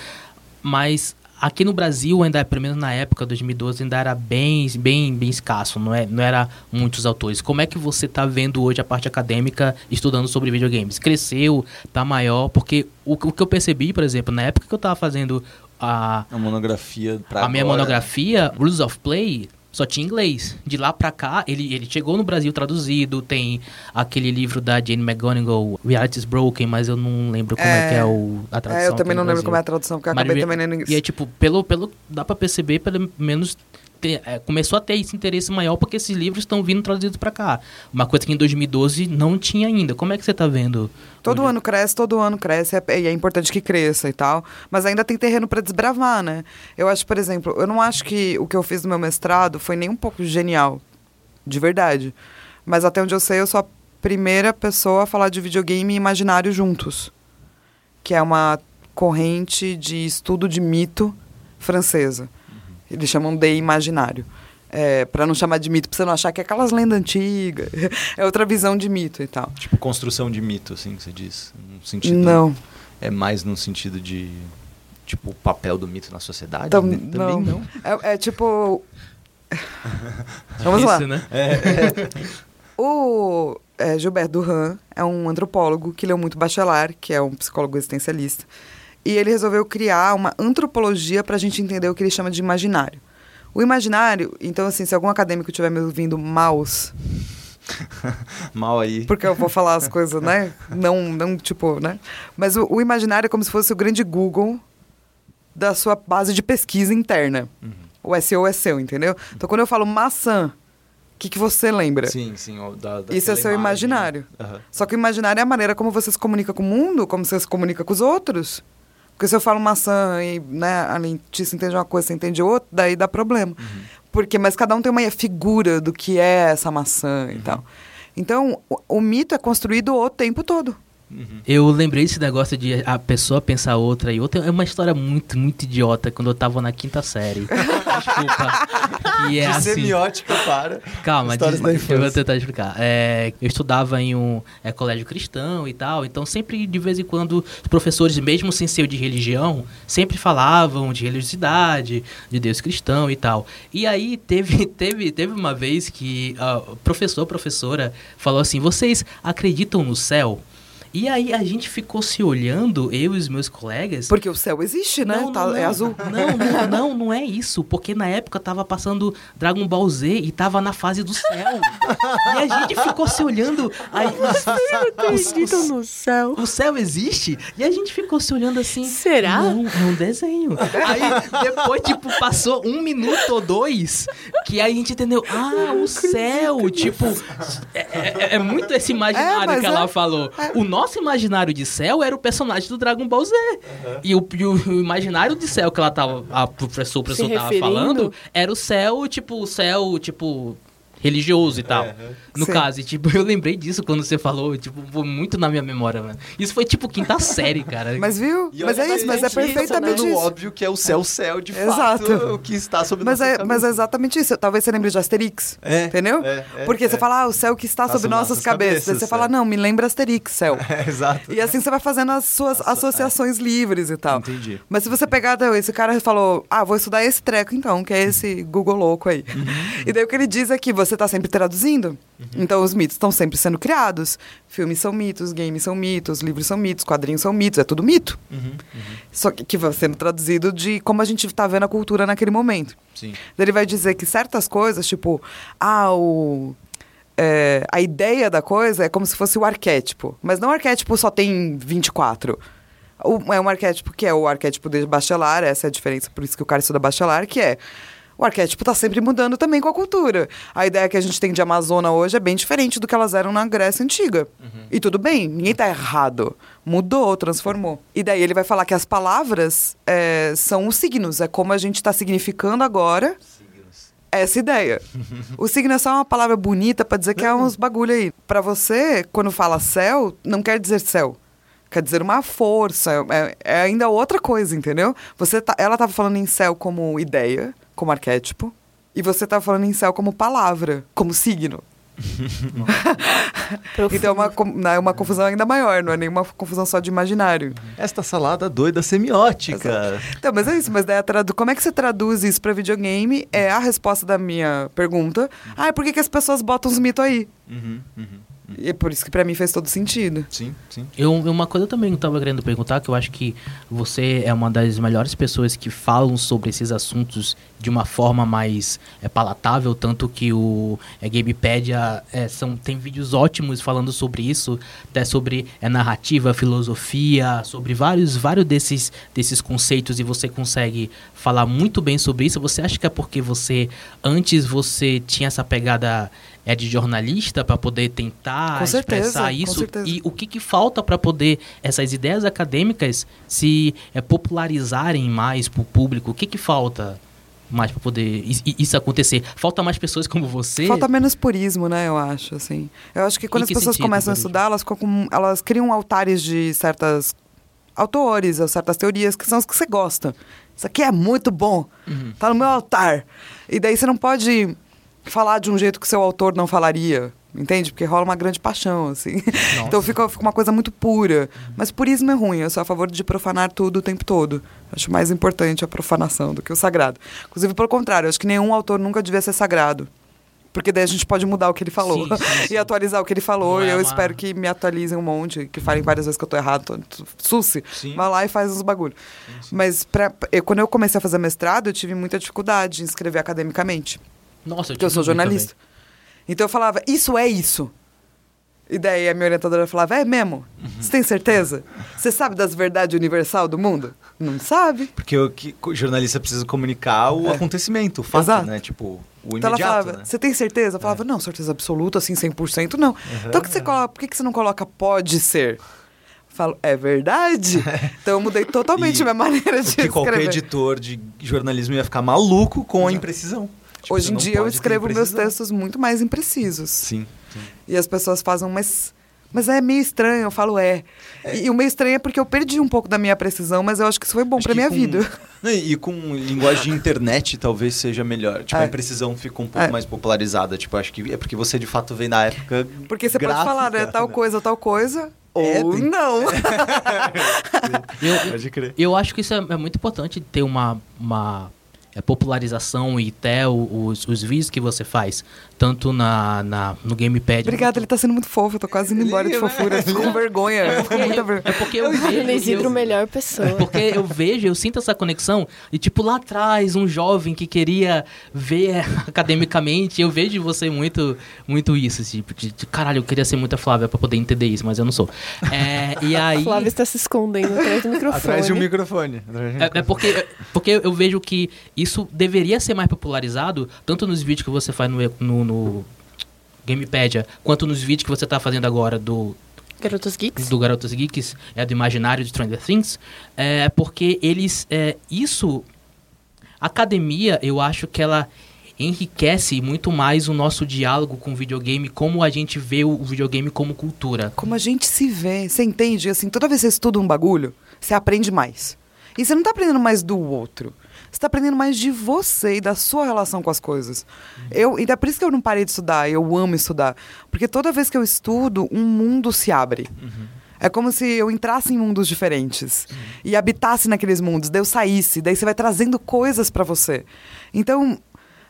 mas aqui no Brasil ainda, pelo menos na época 2012, ainda era bem, bem, bem escasso, não, é, não era muitos autores. Como é que você tá vendo hoje a parte acadêmica estudando sobre videogames? Cresceu, tá maior? Porque o, o que eu percebi, por exemplo, na época que eu tava fazendo a, A monografia a minha agora. monografia, Rules of Play, só tinha inglês. De lá pra cá, ele, ele chegou no Brasil traduzido, tem aquele livro da Jane McGonigal, Reality is Broken, mas eu não lembro como é, É. que é o, a tradução. É, eu também não lembro como é a tradução, porque eu acabei também lendo inglês. E é tipo, pelo, pelo, dá pra perceber, pelo menos, é, começou a ter esse interesse maior porque esses livros estão vindo traduzidos pra cá. Uma coisa que em 2012 não tinha ainda. Como é que você tá vendo? Todo hoje? ano cresce, todo ano cresce, é- e é importante que cresça e tal. Mas ainda tem terreno para desbravar, né? Eu acho, por exemplo, eu não acho que o que eu fiz no meu mestrado foi nem um pouco genial. De verdade. Mas até onde eu sei, eu sou a primeira pessoa a falar de videogame e imaginário juntos. Que é uma corrente de estudo de mito francesa. Eles chamam de imaginário. É, para não chamar de mito, pra você não achar que é aquelas lendas antigas. É outra visão de mito e tal. Tipo, construção de mito, assim, que você diz. No sentido, Não. É mais no sentido de, tipo, o papel do mito na sociedade? Tam- Ne- Também não. É, é tipo. Vamos lá. Isso, né? O é, Gilberto Duran é um antropólogo que leu muito Bachelard, que é um psicólogo existencialista. E ele resolveu criar uma antropologia para a gente entender o que ele chama de imaginário. O imaginário, então, assim, se algum acadêmico estiver me ouvindo maus, Mal aí. porque eu vou falar as coisas, né? Não, não tipo, né? Mas o, o imaginário é como se fosse o grande Google da sua base de pesquisa interna. O SEO é seu, entendeu? Então, quando eu falo maçã, o que, que você lembra? Sim, sim. ó, da- Isso é seu imagem. imaginário. Aham. Só que o imaginário é a maneira como você se comunica com o mundo, como você se comunica com os outros. Porque se eu falo maçã e né, a Letícia entende uma coisa, você entende outra, daí dá problema. Uhum. Porque, mas cada um tem uma figura do que é essa maçã Uhum. e tal. Então, o, o mito é construído o tempo todo. Uhum. Eu lembrei desse negócio de a pessoa pensar outra e outra. É uma história muito, muito idiota quando eu tava na quinta série. desculpa. E é de assim. semiótica para. Calma, de- da eu vou infância. tentar explicar. É, eu estudava em um é, colégio cristão e tal, então sempre, de vez em quando, os professores, mesmo sem ser de religião, sempre falavam de religiosidade, de Deus cristão e tal. E aí teve, teve, teve uma vez que ah, o professor, professora, falou assim: vocês acreditam no céu? E aí a gente ficou se olhando, eu e os meus colegas. Porque o céu existe, né? Tá- É azul. Não, não, não, não é isso. Porque na época tava passando Dragon Ball Z e tava na fase do céu. e a gente ficou se olhando. Aí, Acreditam no céu. o céu existe? E a gente ficou se olhando assim. Será? Não, é um desenho. Aí depois, tipo, passou um minuto ou dois que aí a gente entendeu. Ah, o céu. Tipo, é, é- é muito esse imaginário É, que ela é. falou. O nosso imaginário de céu era o personagem do Dragon Ball Z. E, o, e o- imaginário de céu que ela tava. A professor, o professor Se tava falando era o céu, tipo, o céu, tipo. Religioso e tal. No Sim. caso, e, tipo, eu lembrei disso quando você falou, tipo, foi muito na minha memória, mano. Isso foi tipo quinta série, cara. Mas viu? E mas é isso, mas é perfeitamente isso. óbvio que é o céu, céu, de Exato. fato, o que está sobre Mas nossa é, mas é cabeça. exatamente isso. Talvez você lembre de Asterix. É, entendeu? é, é, Porque você é. fala, ah, o céu que está sobre nossas nossas cabeças. Aí cabeças, você fala, é. não, me lembra Asterix, céu. É, exato. E assim você vai fazendo as suas Asso- associações livres e tal. Entendi. Mas se você pegar, então, esse cara falou, ah, vou estudar esse treco então, que é esse Google louco aí. Uhum. E daí o que ele diz é que você tá sempre traduzindo, então os mitos estão sempre sendo criados. Filmes são mitos, games são mitos, livros são mitos, quadrinhos são mitos, é tudo mito. Uhum, Só que, que vai sendo traduzido de como a gente tá vendo a cultura naquele momento. Sim. Ele vai dizer que certas coisas, tipo, ah, o. é, a ideia da coisa é como se fosse o arquétipo. Mas não o arquétipo só tem 24. O, é um arquétipo que é o arquétipo de bachelar, essa é a diferença, por isso que o cara estuda bachelar, que é. O arquétipo está sempre mudando também com a cultura. A ideia que a gente tem de Amazona hoje é bem diferente do que elas eram na Grécia Antiga. E tudo bem, ninguém está errado. Mudou, transformou. E daí ele vai falar que as palavras é, são os signos, é como a gente está significando agora essa ideia. o signo é só uma palavra bonita para dizer que é uns bagulho aí. Para você, quando fala céu, não quer dizer céu. Quer dizer uma força, é, é ainda outra coisa, entendeu? Você tá, ela estava falando em céu como ideia, como arquétipo, e você estava falando em céu como palavra, como signo. Então é uma, não, é uma confusão ainda maior, não é nenhuma confusão só de imaginário. Esta salada doida semiótica. Então, mas é isso, mas daí a tradu... como é que você traduz isso pra videogame? É a resposta da minha pergunta. Ah, por que, que as pessoas botam os mitos aí? Uhum, uhum. E é por isso que pra mim fez todo sentido. Sim, sim. Eu, uma coisa também que eu tava querendo perguntar, que eu acho que você é uma das melhores pessoas que falam sobre esses assuntos de uma forma mais é, palatável, tanto que o é, Gamepedia é, são, tem vídeos ótimos falando sobre isso, até sobre é, narrativa, filosofia, sobre vários, vários desses, desses conceitos e você consegue falar muito bem sobre isso. Você acha que é porque você, antes você tinha essa pegada é, de jornalista para poder tentar Com certeza, expressar com isso? certeza. E o que, que falta para poder essas ideias acadêmicas se é, popularizarem mais para o público? O que, que falta mais para poder isso acontecer? Falta mais pessoas como você? Falta menos purismo, né, eu acho, assim. Eu acho que quando Em as que pessoas sentido, começam a estudar, elas, com- elas criam altares de certas autores ou certas teorias que são as que você gosta. Isso aqui é muito bom. Uhum. Tá no meu altar. E daí você não pode falar de um jeito que seu autor não falaria. Entende? Porque rola uma grande paixão, assim. Então fica, fica uma coisa muito pura. Mas purismo é ruim. Eu sou a favor de profanar tudo o tempo todo. Acho mais importante a profanação do que o sagrado. Inclusive, pelo contrário, acho que nenhum autor nunca devia ser sagrado. Porque daí a gente pode mudar o que ele falou. Sim, sim, sim. e atualizar o que ele falou. Não e é eu uma- espero que me atualizem um monte, que falem várias vezes que eu tô errado. Tô, Susse, vai lá e faz os bagulho. Mas pra, eu, quando eu comecei a fazer mestrado, eu tive muita dificuldade em escrever academicamente. Nossa, Porque eu sou jornalista. Então eu falava, isso é isso. E daí a minha orientadora falava, é mesmo? Uhum. Você tem certeza? Você sabe das verdades universal do mundo? Não sabe. Porque o que o jornalista precisa comunicar o É. acontecimento, o fato, Exato. né? Tipo, o Então ela imediato, falava, né? você tem certeza? Eu falava, não, certeza absoluta, assim, 100% não. Então que você coloca, por que, que você não coloca pode ser? Eu falo, é verdade? então eu mudei totalmente E a minha maneira de Porque qualquer escrever. editor de jornalismo ia ficar maluco com a imprecisão. Tipo, Hoje em dia eu escrevo meus textos muito mais imprecisos. Sim, sim. E as pessoas fazem, mas Mas é meio estranho, eu falo é. E, e o meio estranho é porque eu perdi um pouco da minha precisão, mas eu acho que isso foi bom Acho pra minha com- vida. E com linguagem de internet talvez seja melhor. Tipo, É. a imprecisão fica um pouco É. mais popularizada. Tipo, acho que é porque você de fato vem na época. Porque você gráfica, pode falar, né? Tal coisa, tal coisa. É, ou tem- não. Eu, Pode crer. eu acho que isso é, é muito importante ter uma, uma é, popularização e até os, os vídeos que você faz, tanto na, na, no Gamepad. Obrigada, ele tá sendo muito fofo. Eu tô quase indo embora de Ele- fofura. Fico com vergonha. Eu fico com muita vergonha. É porque eu vejo. Isidro, eu- melhor pessoa. Porque eu vejo, eu sinto essa conexão. E, tipo, lá atrás, um jovem que queria ver academicamente, eu vejo você muito, muito isso. Tipo, de, de, caralho, eu queria ser muito a Flávia pra poder entender isso, mas eu não sou. É, e aí. Flávia está se escondendo atrás do microfone. Atrás de um microfone. É, é porque, porque eu vejo que isso deveria ser mais popularizado, tanto nos vídeos que você faz no, no, no Gamepedia, quanto nos vídeos que você tá fazendo agora do, Garotos Geeks? do Garotos Geeks, é do Imaginário de Stranger Things, é porque eles, é, isso, a academia, eu acho que ela enriquece muito mais o nosso diálogo com o videogame, como a gente vê o videogame como cultura. Como a gente se vê, você entende? Assim, toda vez que você estuda um bagulho, você aprende mais. E você não tá aprendendo mais do outro. Você tá aprendendo mais de você e da sua relação com as coisas. Eu, e é por isso que eu não parei de estudar, eu amo estudar. Porque toda vez que eu estudo, um mundo se abre. É como se eu entrasse em mundos diferentes e habitasse naqueles mundos, daí eu saísse, daí você vai trazendo coisas pra você. Então,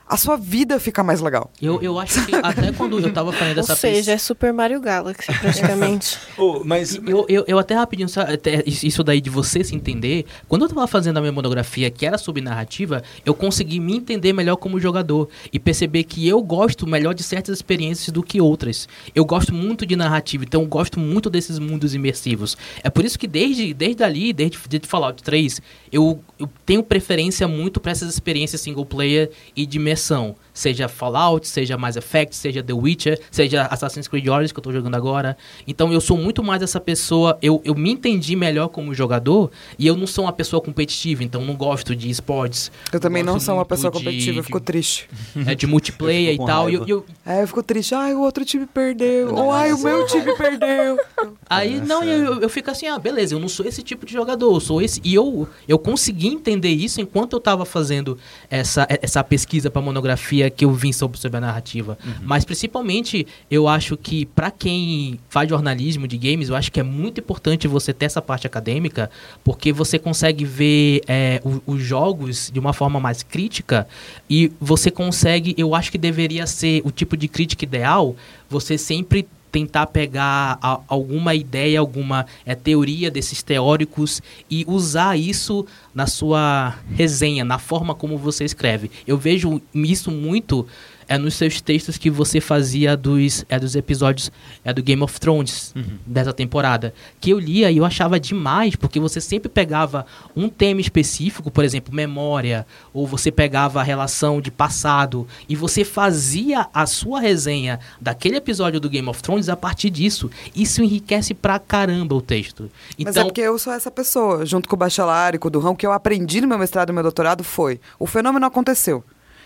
a sua vida fica mais legal. Eu, eu acho que até quando eu tava fazendo Ou essa seja, é Super Mario Galaxy, praticamente. Oh, mas Eu, eu, eu até rapidinho, até isso isso daí de você se entender, quando eu tava fazendo a minha monografia, que era sobre narrativa, eu consegui me entender melhor como jogador e perceber que eu gosto melhor de certas experiências do que outras. Eu gosto muito de narrativa, então eu gosto muito desses mundos imersivos. É por isso que desde, desde ali, desde, desde Fallout 3, eu, eu tenho preferência muito para essas experiências single player e de imersão seleção. Seja Fallout, seja Mass Effect, seja The Witcher, seja Assassin's Creed Origins que eu tô jogando agora. Então eu sou muito mais essa pessoa, eu, eu me entendi melhor como jogador e eu não sou uma pessoa competitiva, então não gosto de esportes. Eu também não sou uma pessoa de- competitiva, eu de- fico triste. É, de multiplayer Eu e tal. E eu, eu- É, eu fico triste. Ai, o outro time perdeu. Ou ai, o meu time perdeu. Aí, não, eu, eu- eu fico assim, ah, beleza, eu não sou esse tipo de jogador, eu sou esse. E eu, eu consegui entender isso enquanto eu tava fazendo essa, essa pesquisa pra monografia que eu vim sobre, sobre a narrativa. Mas principalmente, eu acho que pra quem faz jornalismo de games, eu acho que é muito importante você ter essa parte acadêmica, porque você consegue ver é, o- os jogos de uma forma mais crítica e você consegue, eu acho que deveria ser o tipo de crítica ideal, você sempre tentar pegar a- alguma ideia, alguma é, teoria desses teóricos e usar isso na sua resenha, na forma como você escreve. Eu vejo isso muito é, nos seus textos que você fazia dos, é, dos episódios é, do Game of Thrones dessa temporada. Que eu lia e eu achava demais, porque você sempre pegava um tema específico, por exemplo, memória, ou você pegava a relação de passado, e você fazia a sua resenha daquele episódio do Game of Thrones a partir disso. Isso enriquece pra caramba o texto. Mas Então, é porque eu sou essa pessoa. Junto com o bachelar e com o Durrão, o que eu aprendi no meu mestrado e no meu doutorado foi: o fenômeno aconteceu.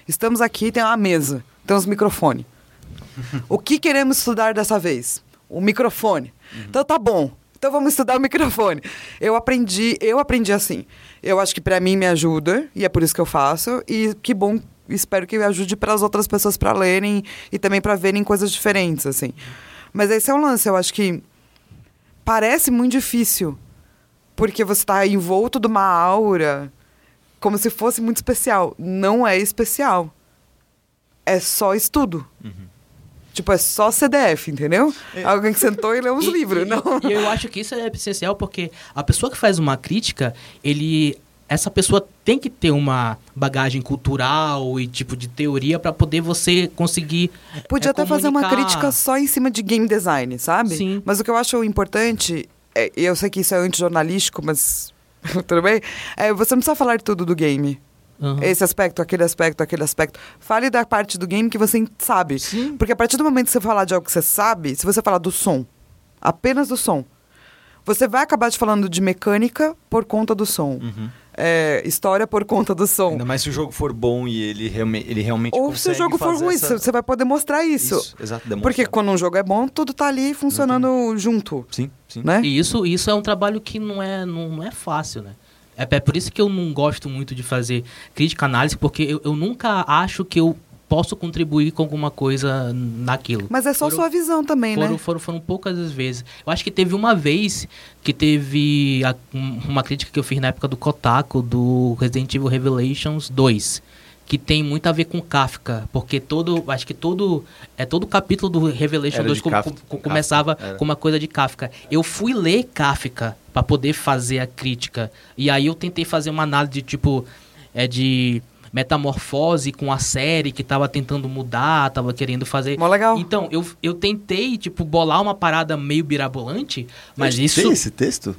Estamos aqui, tem uma mesa, tem uns microfones. o que queremos estudar dessa vez? O microfone. Então tá bom. Então vamos estudar o microfone. Eu aprendi, eu aprendi assim. Eu acho que pra mim me ajuda e é por isso que eu faço e que bom, espero que ajude para as outras pessoas para lerem e também para verem coisas diferentes assim. Mas esse é um lance, eu acho que parece muito difícil. Porque você está envolto de uma aura como se fosse muito especial. Não é especial. É só estudo. Tipo, é só CDF, entendeu? Alguém que sentou e leu uns livros. não. E eu acho que isso é essencial porque a pessoa que faz uma crítica, ele essa pessoa tem que ter uma bagagem cultural e tipo de teoria para poder você conseguir Podia é, até fazer uma comunicar. crítica só em cima de game design, sabe? Sim. Mas o que eu acho importante, é, e eu sei que isso é antijornalístico, mas tudo bem? É, você não precisa falar tudo do game. Aham. Esse aspecto, aquele aspecto, aquele aspecto. Fale da parte do game que você sabe. Sim. Porque a partir do momento que você falar de algo que você sabe, se você falar do som, apenas do som, você vai acabar te falando de mecânica por conta do som. Uhum. é, história por conta do som. Ainda mais se o jogo for bom e ele, realme, ele realmente Ou se o jogo for ruim, essa- você vai poder mostrar isso. Isso, exato, demonstrar. Porque quando um jogo é bom, tudo tá ali funcionando junto, Sim, sim. né? E isso, isso é um trabalho que não é, não, não é fácil, né? É, é por isso que eu não gosto muito de fazer crítica análise, porque eu, eu nunca acho que eu posso contribuir com alguma coisa naquilo. Mas é só Foram- sua visão também, Foram, né? foram, foram poucas as vezes. Eu acho que teve uma vez que teve a- um- uma crítica que eu fiz na época do Kotaku, do Resident Evil Revelations 2. Que tem muito a ver com Kafka, porque todo, acho que todo, é todo capítulo do Revelation Era 2 de co- Kafka, co- começava Kafka, com uma coisa de Kafka. Eu fui ler Kafka para poder fazer a crítica. E aí eu tentei fazer uma análise de tipo é de metamorfose com a série que tava tentando mudar, tava querendo fazer. Mó legal. Então, eu, eu tentei, tipo, bolar uma parada meio birabolante, mas Tem isso esse texto?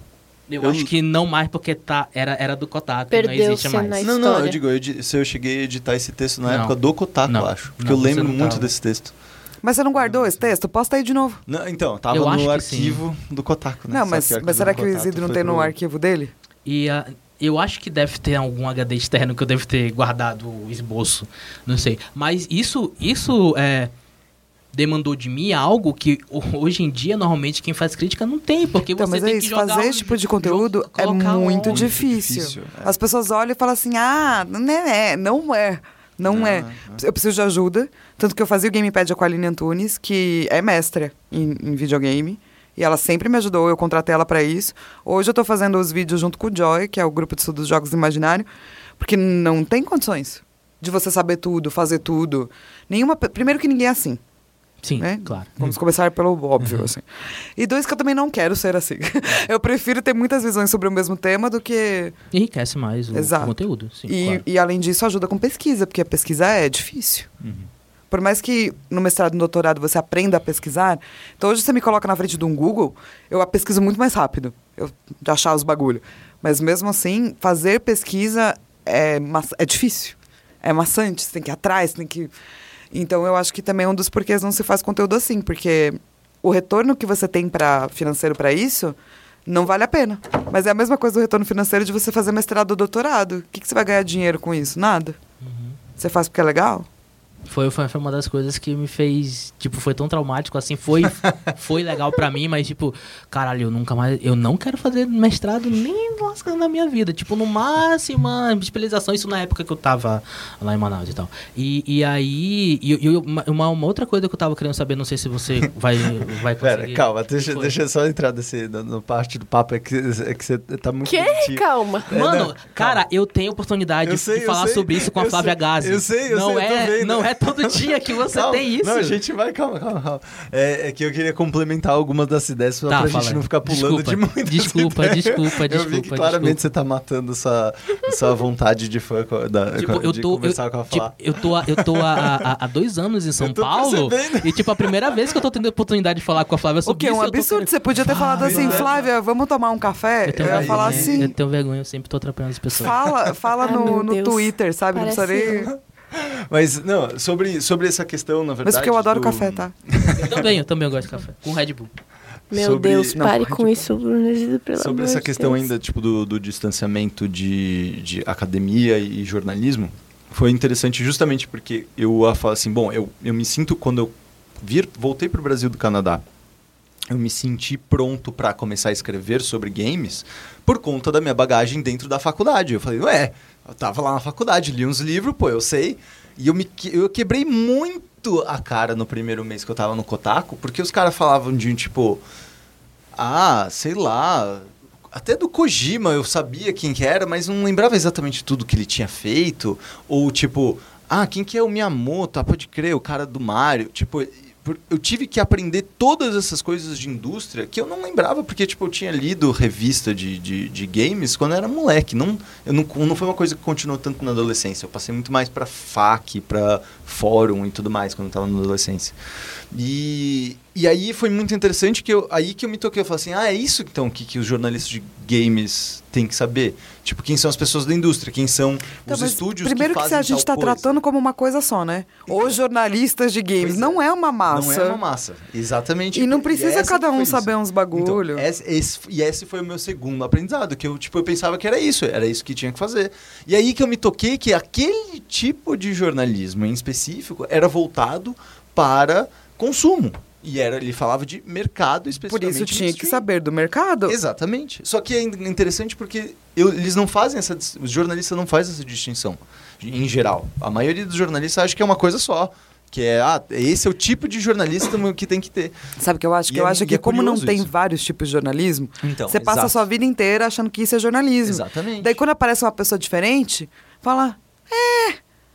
Eu, eu- acho que não mais porque tá, era, era do Kotaku, não existe mais. Não, não, eu digo, eu, se eu cheguei a editar esse texto na Não. época do Kotaku, Não. eu acho. Porque Não, eu lembro muito tava. desse texto. Mas você não guardou esse texto? Posta aí de novo. Não, então, tava Eu no sim. arquivo do Kotaku, né? não, mas, que mas será que o Isidro não tem no pro- arquivo dele? E ah, eu acho que deve ter algum HD externo que eu devo ter guardado o esboço, não sei. Mas isso, isso é, demandou de mim algo que ho- hoje em dia, normalmente, quem faz crítica não tem, porque Então, você mas tem é que isso, jogar fazer esse tipo de conteúdo é muito onde. difícil. difícil, é. As pessoas olham e falam assim, ah, não é, não é. Não Não, é. não. Eu preciso de ajuda. Tanto que eu fazia o Gamepad com a Aline Antunes, que é mestra em, em videogame. E ela sempre me ajudou, eu contratei ela pra isso. Hoje eu tô fazendo os vídeos junto com o Joy, que é o grupo de estudos de jogos do imaginário, porque não tem condições de você saber tudo, fazer tudo. Nenhuma. Primeiro que ninguém é assim. Sim, né? claro. Vamos começar pelo óbvio, assim. E dois, que eu também não quero ser assim. eu prefiro ter muitas visões sobre o mesmo tema do que. Enriquece mais o Exato. conteúdo. Sim, e, claro. e além disso, ajuda com pesquisa, porque a pesquisa é difícil. Uhum. Por mais que no mestrado e no doutorado você aprenda a pesquisar, então hoje você me coloca na frente de um Google, eu a pesquiso muito mais rápido, eu, de achar os bagulho. Mas mesmo assim, fazer pesquisa é, é difícil. É maçante, você tem que ir atrás, tem que. Então eu acho que também é um dos porquês não se faz conteúdo assim, porque o retorno que você tem para financeiro para isso não vale a pena. Mas é a mesma coisa do retorno financeiro de você fazer mestrado ou doutorado. O que, que você vai ganhar dinheiro com isso? Nada. Você faz porque é legal? Foi, foi, foi uma das coisas que me fez, tipo, foi tão traumático, assim, foi, foi legal pra mim, mas, tipo, caralho, eu nunca mais, eu não quero fazer mestrado nem lascando na minha vida, tipo, no máximo, uma especialização, isso na época que eu tava lá em Manaus e tal. E, e aí, e, e uma, uma, outra coisa que eu tava querendo saber, não sei se você vai, vai conseguir. Pera, calma, deixa, Foi. deixa eu só entrar nesse, no, no parte do papo, é que, é que você tá muito... Que? bonitinho. Calma. É, Mano, não, cara, calma. eu tenho oportunidade Eu sei, de falar sei, sobre isso com a Flávia sei, Gazi. eu sei, eu não sei, eu tô é, vendo. Não é todo dia que você Calma. tem isso. Não, a gente vai, calma, calma, calma. É, é que eu queria complementar algumas das ideias só Tá, pra fala gente não ficar pulando Desculpa, de muitas desculpa, ideias. desculpa, Eu vi que desculpa, claramente desculpa. você tá matando sua, sua vontade de fã da, Tipo, co- eu de tô, eu, conversar com a tipo, eu tô, há- eu tô há, há- há dois anos em São Eu tô Paulo percebendo. e, tipo, a primeira vez que eu tô tendo a oportunidade de falar com a Flávia O sobre que? Um isso, eu tô absurdo. querendo- Você podia ter falado assim? Flávia, vamos tomar um café? Eu Eu, tenho, ia vergonha. falar assim. eu tenho vergonha, eu sempre tô atrapalhando as pessoas. Fala, fala Ai, no, no. Twitter, sabe? Não precisa Parece nem. Mas, não, sobre, sobre essa questão, na verdade... Mas porque eu adoro do- café, tá? Eu também, eu também gosto de café. Com Red Bull. Meu Sobre- Deus, Não, pare com isso, Bruno, pelo Sobre essa de questão Deus. ainda, tipo, do, do distanciamento de, de academia e jornalismo, foi interessante justamente porque eu a falo assim, bom, eu, eu me sinto, quando eu vir, voltei para o Brasil do Canadá, eu me senti pronto para começar a escrever sobre games por conta da minha bagagem dentro da faculdade. Eu falei, ué, eu tava lá na faculdade, li uns livros, pô, eu sei. E eu, me, eu quebrei muito a cara no primeiro mês que eu tava no Kotaku, porque os caras falavam de, tipo, ah, sei lá. Até do Kojima eu sabia quem que era, mas não lembrava exatamente tudo que ele tinha feito. Ou tipo, ah, quem que é o Miyamoto? Ah, pode crer, o cara do Mario. Tipo, eu tive que aprender todas essas coisas de indústria que eu não lembrava, porque tipo, eu tinha lido revista de, de, de games quando eu era moleque. Não, eu não, não foi uma coisa que continuou tanto na adolescência. Eu passei muito mais pra FAQ, pra fórum e tudo mais quando eu tava na adolescência. E, e aí foi muito interessante que eu, aí que eu me toquei. Eu falei assim, ah, é isso então que, que os jornalistas de games têm que saber? Tipo, quem são as pessoas da indústria, quem são Então, os estúdios primeiro que que, a gente está tratando como uma coisa só, né? Os jornalistas de games. É. Não é uma massa. Não é uma massa, exatamente. E não precisa essa cada que um saber uns bagulho. Então, esse, esse- e esse foi o meu segundo aprendizado, que eu, tipo, eu pensava que era isso, era isso que tinha que fazer. E aí que eu me toquei que aquele tipo de jornalismo em específico era voltado para consumo. E era, ele falava de mercado Por especificamente. isso tinha que saber do mercado. Exatamente. Só que é in- interessante porque eu- eles não fazem essa. Os jornalistas não fazem essa distinção, em geral. A maioria dos jornalistas acha que é uma coisa só. Que é, ah, esse é o tipo de jornalista que tem que ter. Sabe o que eu acho? E Que eu é- acho que é como não tem isso. vários tipos de jornalismo, Então, você passa a exato. sua vida inteira achando que isso é jornalismo. Exatamente. Daí quando aparece uma pessoa diferente, fala,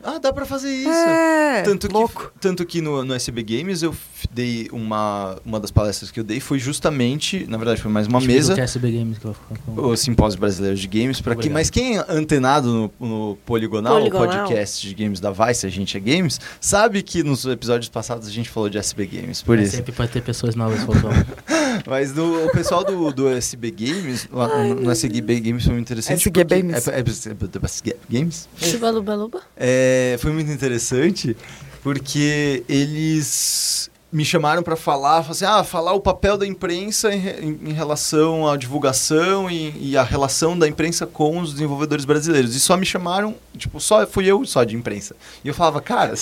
Ah, dá pra fazer isso. é, tanto, que, louco. tanto que no, no SB Games eu dei uma. Uma das palestras que eu dei foi justamente. Na verdade, foi mais uma Explica mesa. O que é SB Games que eu vou. O Simpósio Brasileiro de Games. Pra que, mas quem é antenado no, no Poligonal, Poligonal. o podcast de games da Vice, a gente é games, sabe que nos episódios passados a gente falou de SB Games. Por Mas isso. Sempre pode ter pessoas novas voltando. Mas no- o pessoal do, do SB Games, lá no, no SB Games foi muito interessante. Porque- Games. É, é, é, SG Games? Chuba luba luba. É, foi muito interessante porque eles me chamaram para falar, assim, ah, falar o papel da imprensa em, em- relação à divulgação e, e a relação da imprensa com os desenvolvedores brasileiros. E só me chamaram, tipo, só fui eu só de imprensa. E eu falava, cara,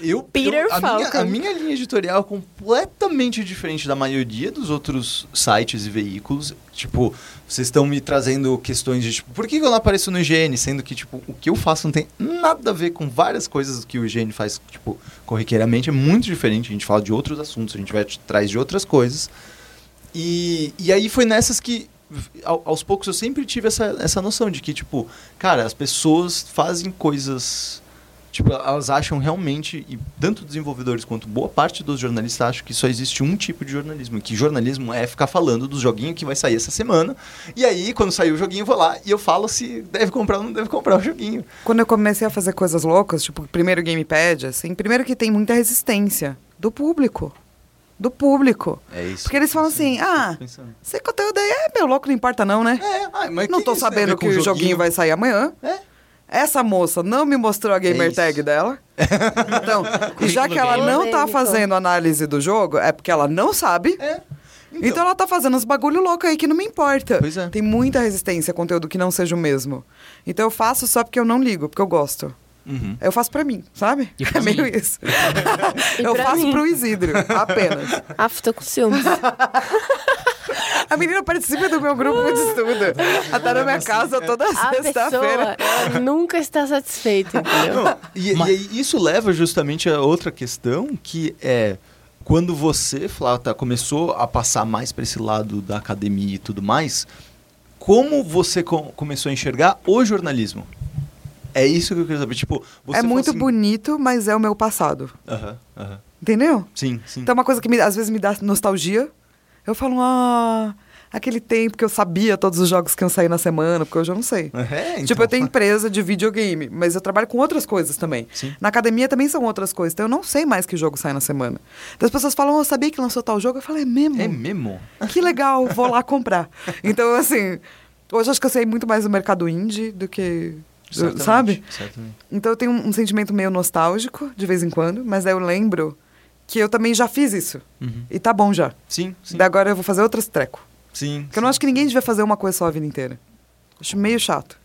eu, Peter eu- a, minha, a minha linha editorial é completamente diferente da maioria dos outros sites e veículos. Tipo, vocês estão me trazendo questões de, tipo, por que eu não apareço no IGN? Sendo que, tipo, o que eu faço não tem nada a ver com várias coisas que o IGN faz, tipo, corriqueiramente. É muito diferente. A gente fala de outros assuntos, a gente vai atrás de outras coisas. E, e aí foi nessas que, ao- aos poucos, eu sempre tive essa, essa noção de que, tipo, cara, as pessoas fazem coisas. Tipo, elas acham realmente, e tanto desenvolvedores quanto boa parte dos jornalistas acham que só existe um tipo de jornalismo. Que jornalismo é ficar falando do joguinho que vai sair essa semana. E aí, quando sair o joguinho, eu vou lá e eu falo se deve comprar ou não deve comprar o joguinho. Quando eu comecei a fazer coisas loucas, tipo, primeiro gamepad, assim, primeiro que tem muita resistência do público. Do público. É isso. Porque eles falam assim, ah, Esse conteúdo aí é meu louco, não importa não, né? É, ah, mas não que tô sabendo com que o joguinho vai sair amanhã. É. Essa moça não me mostrou a gamer isso. tag dela. Então, e já que ela não tá Polêmico. fazendo análise do jogo, é porque ela não sabe. É. Então, ela tá fazendo uns bagulho louco aí que não me importa. Pois é. Tem muita resistência a conteúdo que não seja o mesmo. Então eu faço só porque eu não ligo, porque eu gosto. Uhum. Eu faço pra mim, sabe? E pra é meio mim. isso. E eu faço mim. pro Isidro, apenas. Ah, tô com ciúmes. A menina participa do meu grupo de estudo. Ela tá na minha casa toda A pessoa sexta-feira. ela nunca está satisfeita, entendeu? Não, e, e isso leva justamente a outra questão, que é quando você, Flauta, começou a passar mais para esse lado da academia e tudo mais, como você co- começou a enxergar o jornalismo? É isso que eu queria saber. Tipo, você É muito assim- bonito, mas é o meu passado. Aham, aham. Entendeu? Sim, sim. Então, é uma coisa que me- às vezes me dá nostalgia. Eu falo, ah, aquele tempo que eu sabia todos os jogos que iam sair na semana, porque hoje eu não sei. É, então. Tipo, eu tenho empresa de videogame, mas eu trabalho com outras coisas também. Sim. Na academia também são outras coisas, então eu não sei mais que jogo sai na semana. Então as pessoas falam, oh, eu sabia que lançou tal jogo? Eu falo, é mesmo? É mesmo? Que legal, vou lá comprar. Então, assim, hoje acho que eu sei muito mais do mercado indie do que. Certamente, sabe? certamente. Então eu tenho um, um sentimento meio nostálgico, de vez em quando, mas daí eu lembro que eu também já fiz isso. Uhum. E tá bom já. Sim, sim. Daí agora eu vou fazer outros treco. Sim. Porque eu não acho que ninguém devia fazer uma coisa só a vida inteira. Acho meio chato.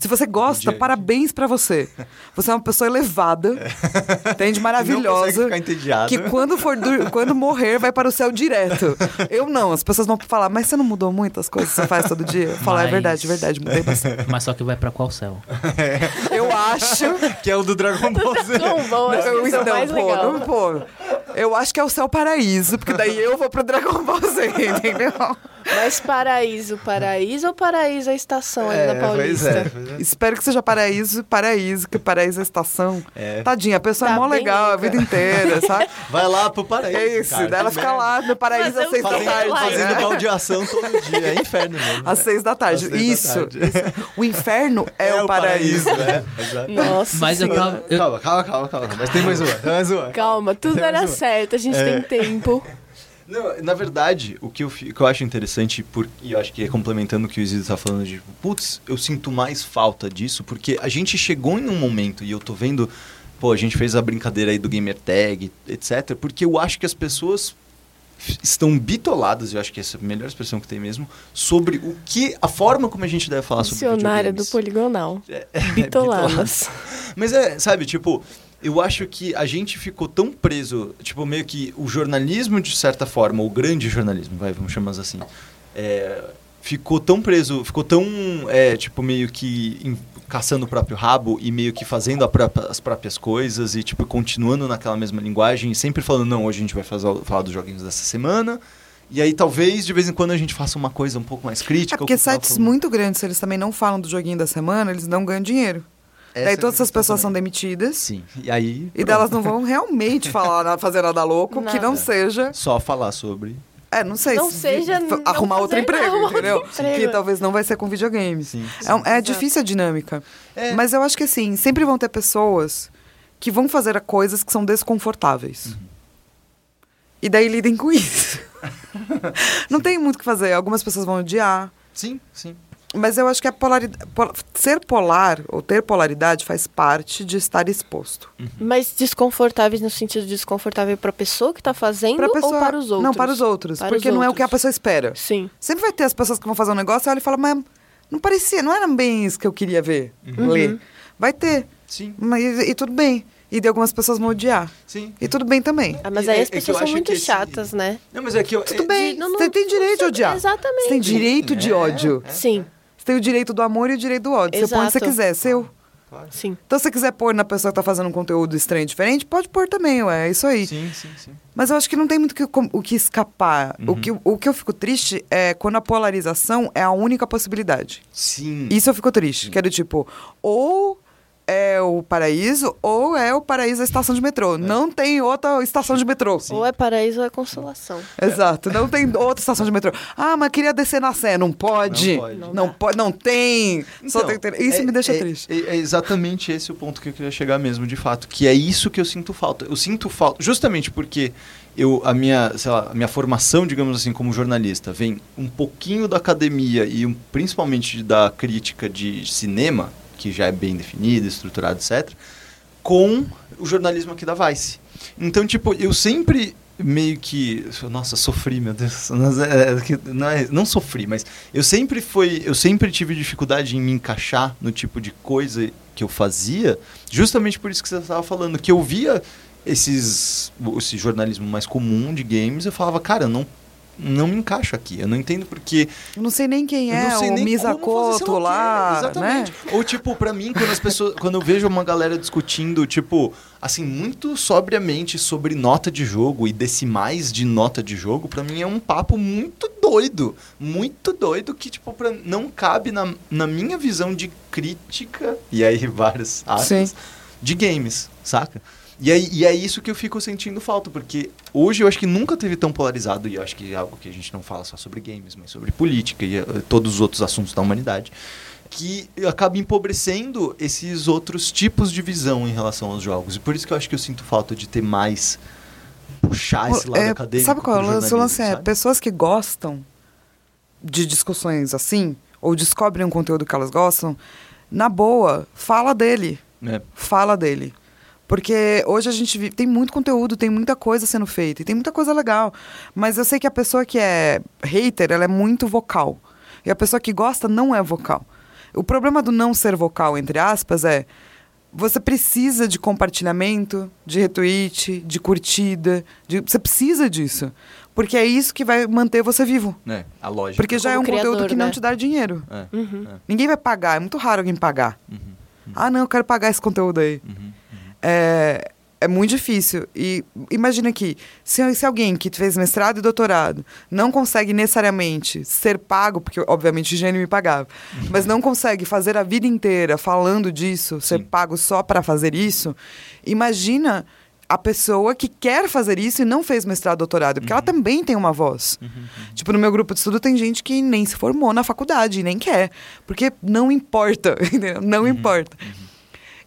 Se você gosta, Podia- parabéns pra você. Você é uma pessoa elevada, entende? Não consegue Maravilhosa. ficar entediado. Que quando, for quando morrer, vai para o céu direto. Eu não. As pessoas vão falar, mas você não mudou muito as coisas que você faz todo dia? Eu falo, é Mas- verdade, verdade, mudei bastante. Mas só que vai pra qual céu? Eu acho. Que é o do Dragon Ball Z. Eu, isso é não, mais pô, legal. não, pô. Eu acho que é o céu paraíso, porque daí eu vou pro Dragon Ball Z, entendeu? Mas paraíso, paraíso ou paraíso a estação ali na Paulista? pois é, pois é. Espero que seja paraíso, paraíso, que paraíso é a estação. É. Tadinha, a pessoa Tá é mó legal a rica. vida inteira, sabe? Vai lá pro paraíso. É isso, cara, daí ela fica lá no paraíso às seis da tarde. fazendo né? baldeação todo dia. É inferno mesmo. Às seis da tarde. Seis da Isso. tarde. isso. O inferno é, o paraíso. é. Exato. Nossa Mas eu tava. eu- Calma, calma, calma, calma. Mas tem mais uma, tem mais uma. Calma, tudo uma. certo, a gente É. tem tempo. Não, na verdade, o que eu, que eu acho interessante, por, e eu acho que é complementando o que o Isidro tá falando, de, putz, eu sinto mais falta disso, porque a gente chegou em um momento, e eu tô vendo, pô, a gente fez a brincadeira aí do gamer tag, etc, porque eu acho que as pessoas estão bitoladas, eu acho que essa é a melhor expressão que tem mesmo, sobre o que, a forma como a gente deve falar sobre Dicionário do poligonal. É, Bitoladas. Mas é, sabe, tipo, eu acho que a gente ficou tão preso, tipo, meio que o jornalismo, de certa forma, o grande jornalismo, vai, vamos chamar assim, é, ficou tão preso, ficou tão, é, tipo, meio que em- caçando o próprio rabo e meio que fazendo própria- as próprias coisas e, tipo, continuando naquela mesma linguagem e sempre falando, não, hoje a gente vai fazer, falar dos joguinhos dessa semana. E aí, talvez, de vez em quando, a gente faça uma coisa um pouco mais crítica. É porque sites falando. muito grandes, se eles também não falam do joguinho da semana, eles não ganham dinheiro. Essa Daí é todas essas pessoas são demitidas. Sim. E aí. E delas não vão realmente falar, fazer nada louco, que não seja. Só falar sobre. É, não sei. Não se- seja f- não arrumar outro emprego, nada, outro entendeu? emprego. Que talvez não vai ser com videogame. Sim. É, um- é difícil a dinâmica. É. Mas eu acho que assim, sempre vão ter pessoas que vão fazer coisas que são desconfortáveis. Uhum. E daí lidem com isso. não tem muito o que fazer. Algumas pessoas vão odiar. Sim, sim. Mas eu acho que a polaridade, ser polar ou ter polaridade faz parte de estar exposto. Mas desconfortáveis no sentido de desconfortável para a pessoa que tá fazendo Pra pessoa, ou para os outros? Não, para os outros. Para porque os não é o que a outros. pessoa espera. Sim. Sempre vai ter as pessoas que vão fazer um negócio e olha e fala, mas não parecia, não era bem isso que eu queria ver, Uhum. ler. Vai ter. Sim, Mas, e, e tudo bem. E de algumas pessoas vão odiar. sim. E tudo bem também. Ah, mas E aí é- as é pessoas são acho muito esse- chatas, né? Não, mas é que eu. Tudo é- bem. não- não- você tem direito de odiar. Exatamente. Você tem direito de É, ódio. é. Sim, tem o direito do amor e o direito do ódio. Você põe onde você Exato. quiser, é seu. Claro. sim. Então, se você quiser pôr na pessoa que tá fazendo um conteúdo estranho e diferente, pode pôr também, ué. É isso aí. Sim, sim, sim. Mas eu acho que não tem muito que- com- o que escapar. O, Uhum. que, o que eu fico triste é quando a polarização é a única possibilidade. Sim. Isso eu fico triste. Que é do tipo, ou é o paraíso, ou é o paraíso a estação de metrô. Não tem outra estação de metrô. Ou é paraíso ou é consolação. Exato, não tem outra estação de metrô. Ah, mas queria descer na Sé. Não pode. Não pode. Não, Não dá. pode, não tem. Só Então, tem Isso é- me deixa é- triste. É, é exatamente esse o ponto que eu queria chegar mesmo, de fato. Que é isso que eu sinto falta. Eu sinto falta, justamente porque eu, a minha, sei lá, a minha formação, digamos assim, como jornalista, vem um pouquinho da academia e um, principalmente da crítica de cinema, que já é bem definida, estruturada, etc., com o jornalismo aqui da Vice. Então, tipo, eu sempre meio que. Nossa, sofri, meu Deus. É- é Não, é- não sofri, mas eu sempre foi. Eu sempre tive dificuldade em me encaixar no tipo de coisa que eu fazia, justamente por isso que você estava falando, que eu via esses, esse jornalismo mais comum de games, eu falava, cara, não, não me encaixo aqui. Eu não entendo porque Eu não sei nem quem é o nem Misa como fazer sei Koto o quê. lá, né? Exatamente. Ou tipo, pra mim, quando as pessoas. quando eu vejo uma galera discutindo, tipo, assim, muito sobriamente sobre nota de jogo e decimais de nota de jogo, pra mim é um papo muito doido. Muito doido que, tipo, pra, não cabe na, na minha visão de crítica. E aí, várias aspas, Sim. de games, saca? E, aí, e é isso que eu fico sentindo falta, porque hoje eu acho que nunca teve tão polarizado, e eu acho que é algo que a gente não fala só sobre games, mas sobre política e eh, todos os outros assuntos da humanidade, que acaba empobrecendo esses outros tipos de visão em relação aos jogos. E por isso que eu acho que eu sinto falta de ter mais. puxar esse lado É, acadêmico. sabe qual é o lance? É, pessoas que gostam de discussões assim, ou descobrem um conteúdo que elas gostam, na boa, fala dele. É. Fala dele. Porque hoje a gente vive, tem muito conteúdo, tem muita coisa sendo feita, e tem muita coisa legal. Mas eu sei que a pessoa que é hater, ela é muito vocal. E a pessoa que gosta não é vocal. O problema do não ser vocal, entre aspas, é você precisa de compartilhamento, de retweet, de curtida. de- você precisa disso. Porque é isso que vai manter você vivo. É, a lógica. Porque já é Como um conteúdo criador, que não né? te dá dinheiro. É, Uhum. é. Ninguém vai pagar. É muito raro alguém pagar. Uhum, Ah, não, eu quero pagar esse conteúdo aí. uhum, uhum. É, é, muito difícil. E imagina que se, se alguém que fez mestrado e doutorado não consegue necessariamente ser pago, porque obviamente o gênio me pagava, mas não consegue fazer a vida inteira falando disso, ser Sim. pago só para fazer isso, imagina a pessoa que quer fazer isso e não fez mestrado doutorado, porque ela também tem uma voz. Tipo, no meu grupo de estudo tem gente que nem se formou na faculdade, nem quer, porque não importa, entendeu? Não importa.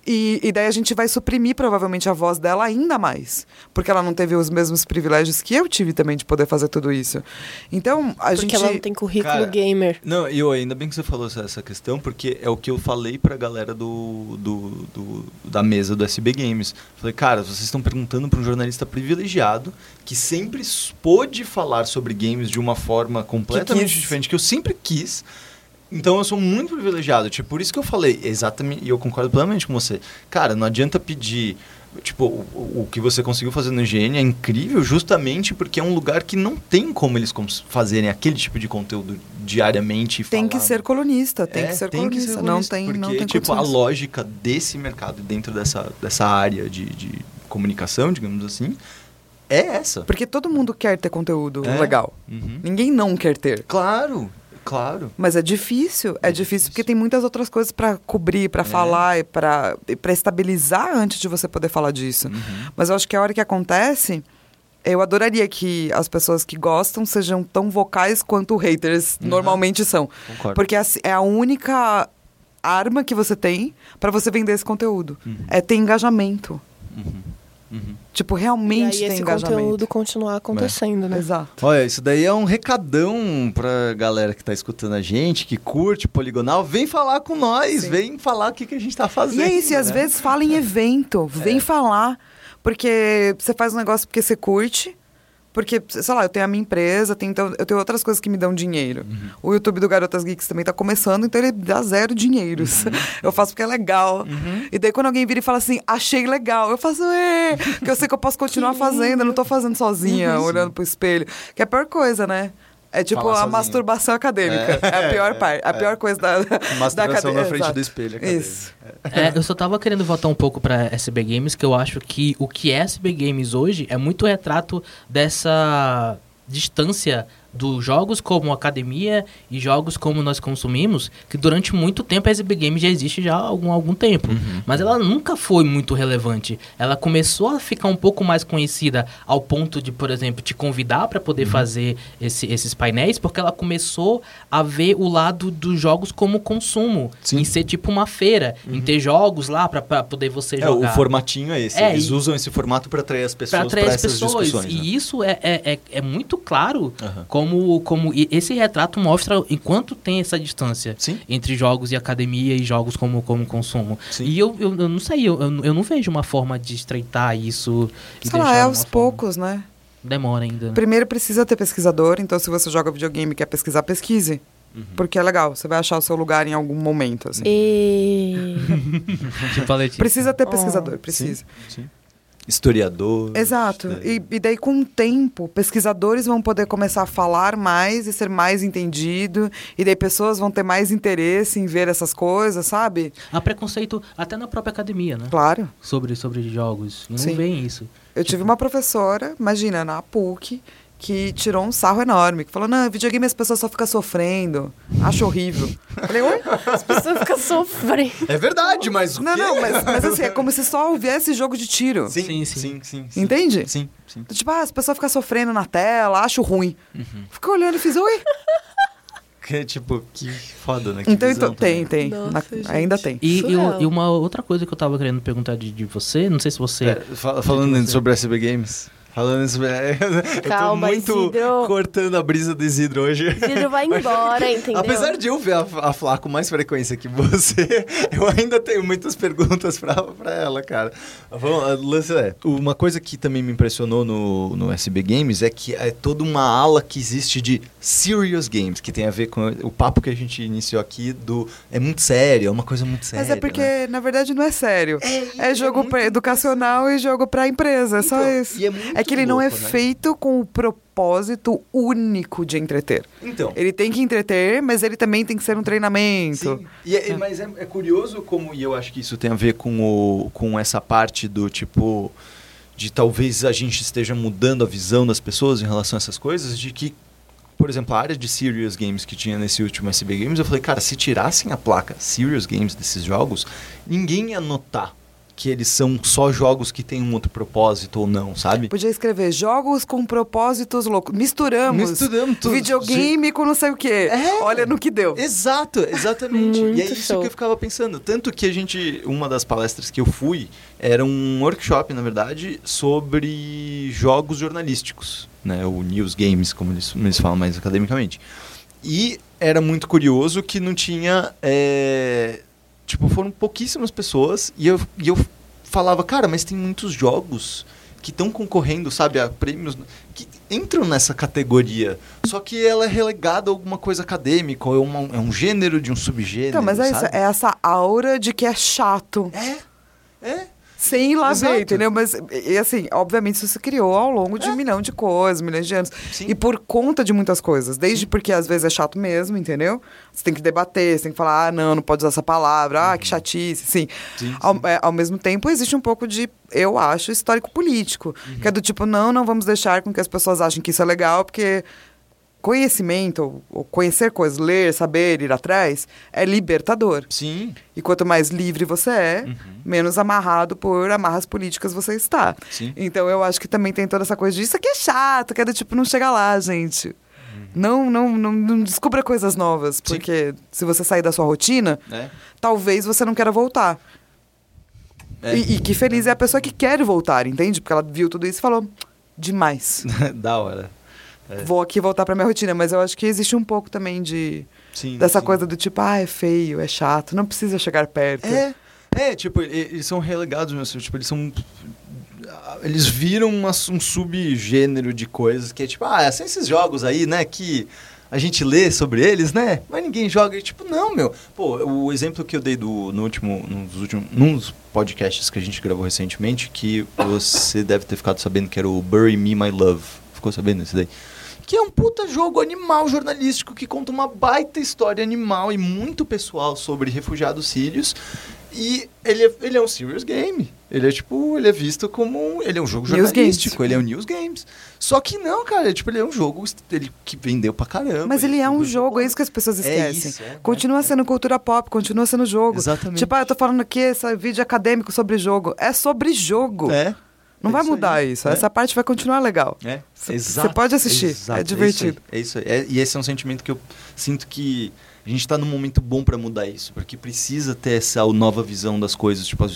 E, e daí a gente vai suprimir provavelmente a voz dela ainda mais. Porque ela não teve os mesmos privilégios que eu tive também de poder fazer tudo isso. Então, a Porque gente. ela não tem currículo Cara, gamer. Não, e eu ainda bem que você falou essa, questão, porque é o que eu falei pra galera do, do, do- da mesa do SB Games. Falei, cara, vocês estão perguntando pra um jornalista privilegiado que sempre pôde falar sobre games de uma forma completamente diferente, que eu sempre quis. Então eu sou muito privilegiado. Tipo, por isso que eu falei, exatamente, e eu concordo plenamente com você. Cara, não adianta pedir. Tipo, o, o que você conseguiu fazer no IGN é incrível justamente porque é um lugar que não tem como eles fazerem aquele tipo de conteúdo diariamente. e Tem que ser colunista, tem É, que ser colunista. Não colunista, tem, porque, não tem tipo, a lógica desse mercado dentro dessa, dessa área de, de comunicação, digamos assim, é essa. Porque todo mundo quer ter conteúdo É. legal. Uhum. Ninguém não quer ter. Claro, claro. Mas é difícil, é, É difícil difícil. porque tem muitas outras coisas pra cobrir, pra É. falar e pra pra estabilizar antes de você poder falar disso. Uhum. Mas eu acho que a hora que acontece, eu adoraria que as pessoas que gostam sejam tão vocais quanto haters Uhum. normalmente são. Concordo. Porque assim, é a única arma que você tem pra você vender esse conteúdo. Uhum. É ter engajamento. Uhum. Uhum. Tipo, E realmente aí ter esse engajamento. conteúdo continuar acontecendo, né? Exato. Olha, isso daí é um recadão pra galera que tá escutando a gente, que curte Poligonal. Vem falar com nós, Sim. vem falar o que, que a gente tá fazendo. E é isso, e às né? vezes fala em evento, vem falar. Porque você faz um negócio porque você curte. Porque, sei lá, eu tenho a minha empresa, tenho, então, eu tenho outras coisas que me dão dinheiro. O YouTube do Garotas Geeks também tá começando, então ele dá zero dinheiros. Eu faço porque é legal. E daí quando alguém vira e fala assim, achei legal, eu faço, é, que eu sei que eu posso continuar fazendo, eu não tô fazendo sozinha, olhando pro espelho. Que é a pior coisa, né? É tipo Falar a sozinha. masturbação acadêmica. É, a pior parte, a pior coisa da, da Masturbação academia. na frente Exato. do espelho. acadêmico. Isso. É, eu só tava querendo voltar um pouco pra SB Games, que eu acho que o que é SB Games hoje é muito retrato dessa distância dos jogos como academia e jogos como nós consumimos, que durante muito tempo a SB Games já existe já há algum, algum tempo. Mas ela nunca foi muito relevante. Ela começou a ficar um pouco mais conhecida ao ponto de, por exemplo, te convidar para poder fazer esse- esses painéis, porque ela começou a ver o lado dos jogos como consumo, Sim. em ser tipo uma feira, em ter jogos lá para poder você É, o jogar. formatinho é esse. É, Eles e- usam esse formato para atrair as pessoas Para essas pessoas. discussões. né? E isso é, é, é, é muito claro Aham. Como, como esse retrato mostra enquanto tem essa distância Sim. entre jogos e academia e jogos como, como consumo. Sim. E eu, eu, eu não sei, eu, eu não vejo uma forma de estreitar isso. Sei lá, é aos forma- poucos, né? Demora ainda. Primeiro precisa ter pesquisador, então se você joga videogame e quer pesquisar, pesquise. Porque é legal, você vai achar o seu lugar em algum momento, assim. E... tipo. Precisa ter Oh. pesquisador, precisa. Sim. Historiador. Exato. né? E, e daí, com o tempo, pesquisadores vão poder começar a falar mais e ser mais entendido. E daí pessoas vão ter mais interesse em ver essas coisas, sabe? Há preconceito até na própria academia, né? Claro. Sobre, sobre jogos. Não Sim. vem isso. Eu tive uma professora, imagina, na PUC, que tirou um sarro enorme, que falou, não, videogame as pessoas só ficam sofrendo. Acho horrível. Falei, oi? As pessoas ficam sofrendo. É verdade, mas o Não, quê? não, mas, mas assim, é como se só houvesse jogo de tiro. Sim, Sim, sim, sim. sim. sim, Entende? Sim, sim. Tipo, ah, as pessoas ficam sofrendo na tela, acho ruim. Fica olhando e fiz, oi? Que, tipo, que foda, né? Que Então, então tem, tem. Nossa, Na- ainda tem. E, e, e uma outra coisa que eu tava querendo perguntar de, de você, não sei se você. É, fa- falando você. sobre SB Games. Falando sobre. eu Calma, tô muito Isidro. cortando a brisa do Isidro hoje. Isidro vai embora, entendeu? Apesar de eu ver a, a Flá com mais frequência que você, eu ainda tenho muitas perguntas pra, pra ela, cara. Vamos, lance é, uma coisa que também me impressionou no, no SB Games é que é toda uma ala que existe de serious games, que tem a ver com o papo que a gente iniciou aqui do... É muito sério, é uma coisa muito séria. Mas é porque, né? na verdade, não é sério. É, É jogo muito pra educacional e jogo pra empresa, é só Então, isso. e é muito É que ele não é louco, né? feito com o propósito único de entreter. Então, Ele tem que entreter, mas ele também tem que ser um treinamento. Sim. E é- Mas é, é curioso como, e eu acho que isso tem a ver com, o, com essa parte do tipo. de talvez a gente esteja mudando a visão das pessoas em relação a essas coisas, de que, por exemplo, a área de serious games que tinha nesse último SB Games, eu falei, cara, se tirassem a placa serious games desses jogos, ninguém ia notar que eles são só jogos que têm um outro propósito ou não, sabe? Podia escrever jogos com propósitos loucos. Misturamos. Misturamos tudo. Videogame com não sei o quê. É. Olha no que deu. Exato, exatamente. E é isso show. que eu ficava pensando. Tanto que a gente, uma das palestras que eu fui, era um workshop, na verdade, sobre jogos jornalísticos, né? O news games, como eles, eles falam mais academicamente. E era muito curioso que não tinha. é, Tipo, foram pouquíssimas pessoas e eu, e eu falava, cara, mas tem muitos jogos que estão concorrendo, sabe, a prêmios que entram nessa categoria. Só que ela é relegada a alguma coisa acadêmica, ou é, uma- é um gênero de um subgênero. Então, mas é isso. sabe? É essa aura de que é chato. É, é. Sem ir lá Exato. ver, entendeu? Mas, e assim, obviamente isso se criou ao longo de É. um milhão de coisas, milhões de anos. Sim. E por conta de muitas coisas. Desde porque às vezes é chato mesmo, entendeu? Você tem que debater, você tem que falar, ah, não, não pode usar essa palavra, ah, que chatice, sim. Sim, Ao, é, ao mesmo tempo, existe um pouco de, eu acho, histórico-político. Que é do tipo, não, não vamos deixar com que as pessoas achem que isso é legal, porque conhecimento, ou, conhecer coisas, ler, saber, ir atrás, é libertador. Sim, E quanto mais livre você é, Uhum. menos amarrado por amarras políticas você está. sim. Então eu acho que também tem toda essa coisa de isso aqui é chato, que é do tipo, não chega lá, gente. Não, não, não, não descubra coisas novas, Sim. porque se você sair da sua rotina, É. talvez você não queira voltar. É. E, e que feliz é a pessoa que quer voltar, entende? Porque ela viu tudo isso e falou, demais. da hora. É. Vou aqui voltar pra minha rotina. Mas eu acho que existe um pouco também de Sim, dessa sim. coisa do tipo, ah, é feio, é chato, não precisa chegar perto. É, é, tipo, eles são relegados, mesmo, tipo, eles são... Eles viram uma- um subgênero de coisas que é tipo, ah, são esses jogos aí, né, que a gente lê sobre eles, né, mas ninguém joga. E, tipo, não, meu. Pô, o exemplo que eu dei do, no último, nos últimos, num dos podcasts que a gente gravou recentemente, que você deve ter ficado sabendo que era o Bury Me My Love. Ficou sabendo desse daí? Que é um puta jogo animal jornalístico que conta uma baita história animal e muito pessoal sobre refugiados sírios. E ele é, ele é um serious game. Ele é tipo, ele é visto como um, ele é um jogo jornalístico, ele é um news games. Só que não, cara, tipo, ele é um jogo ele, que vendeu pra caramba. Mas ele é um jogo, é isso que as pessoas É esquecem. isso, é, continua é, sendo cultura pop, continua sendo jogo. Exatamente. Tipo, ah, eu tô falando aqui esse vídeo acadêmico sobre jogo. É sobre jogo. É. Não é vai isso mudar aí, isso. é. Essa parte vai continuar legal. É, Cê- exato. cê pode assistir, é exato, isso aí, divertido. É isso aí. É- e esse é um sentimento que eu sinto que a gente tá num momento bom pra mudar isso, porque precisa ter essa nova visão das coisas. Tipo,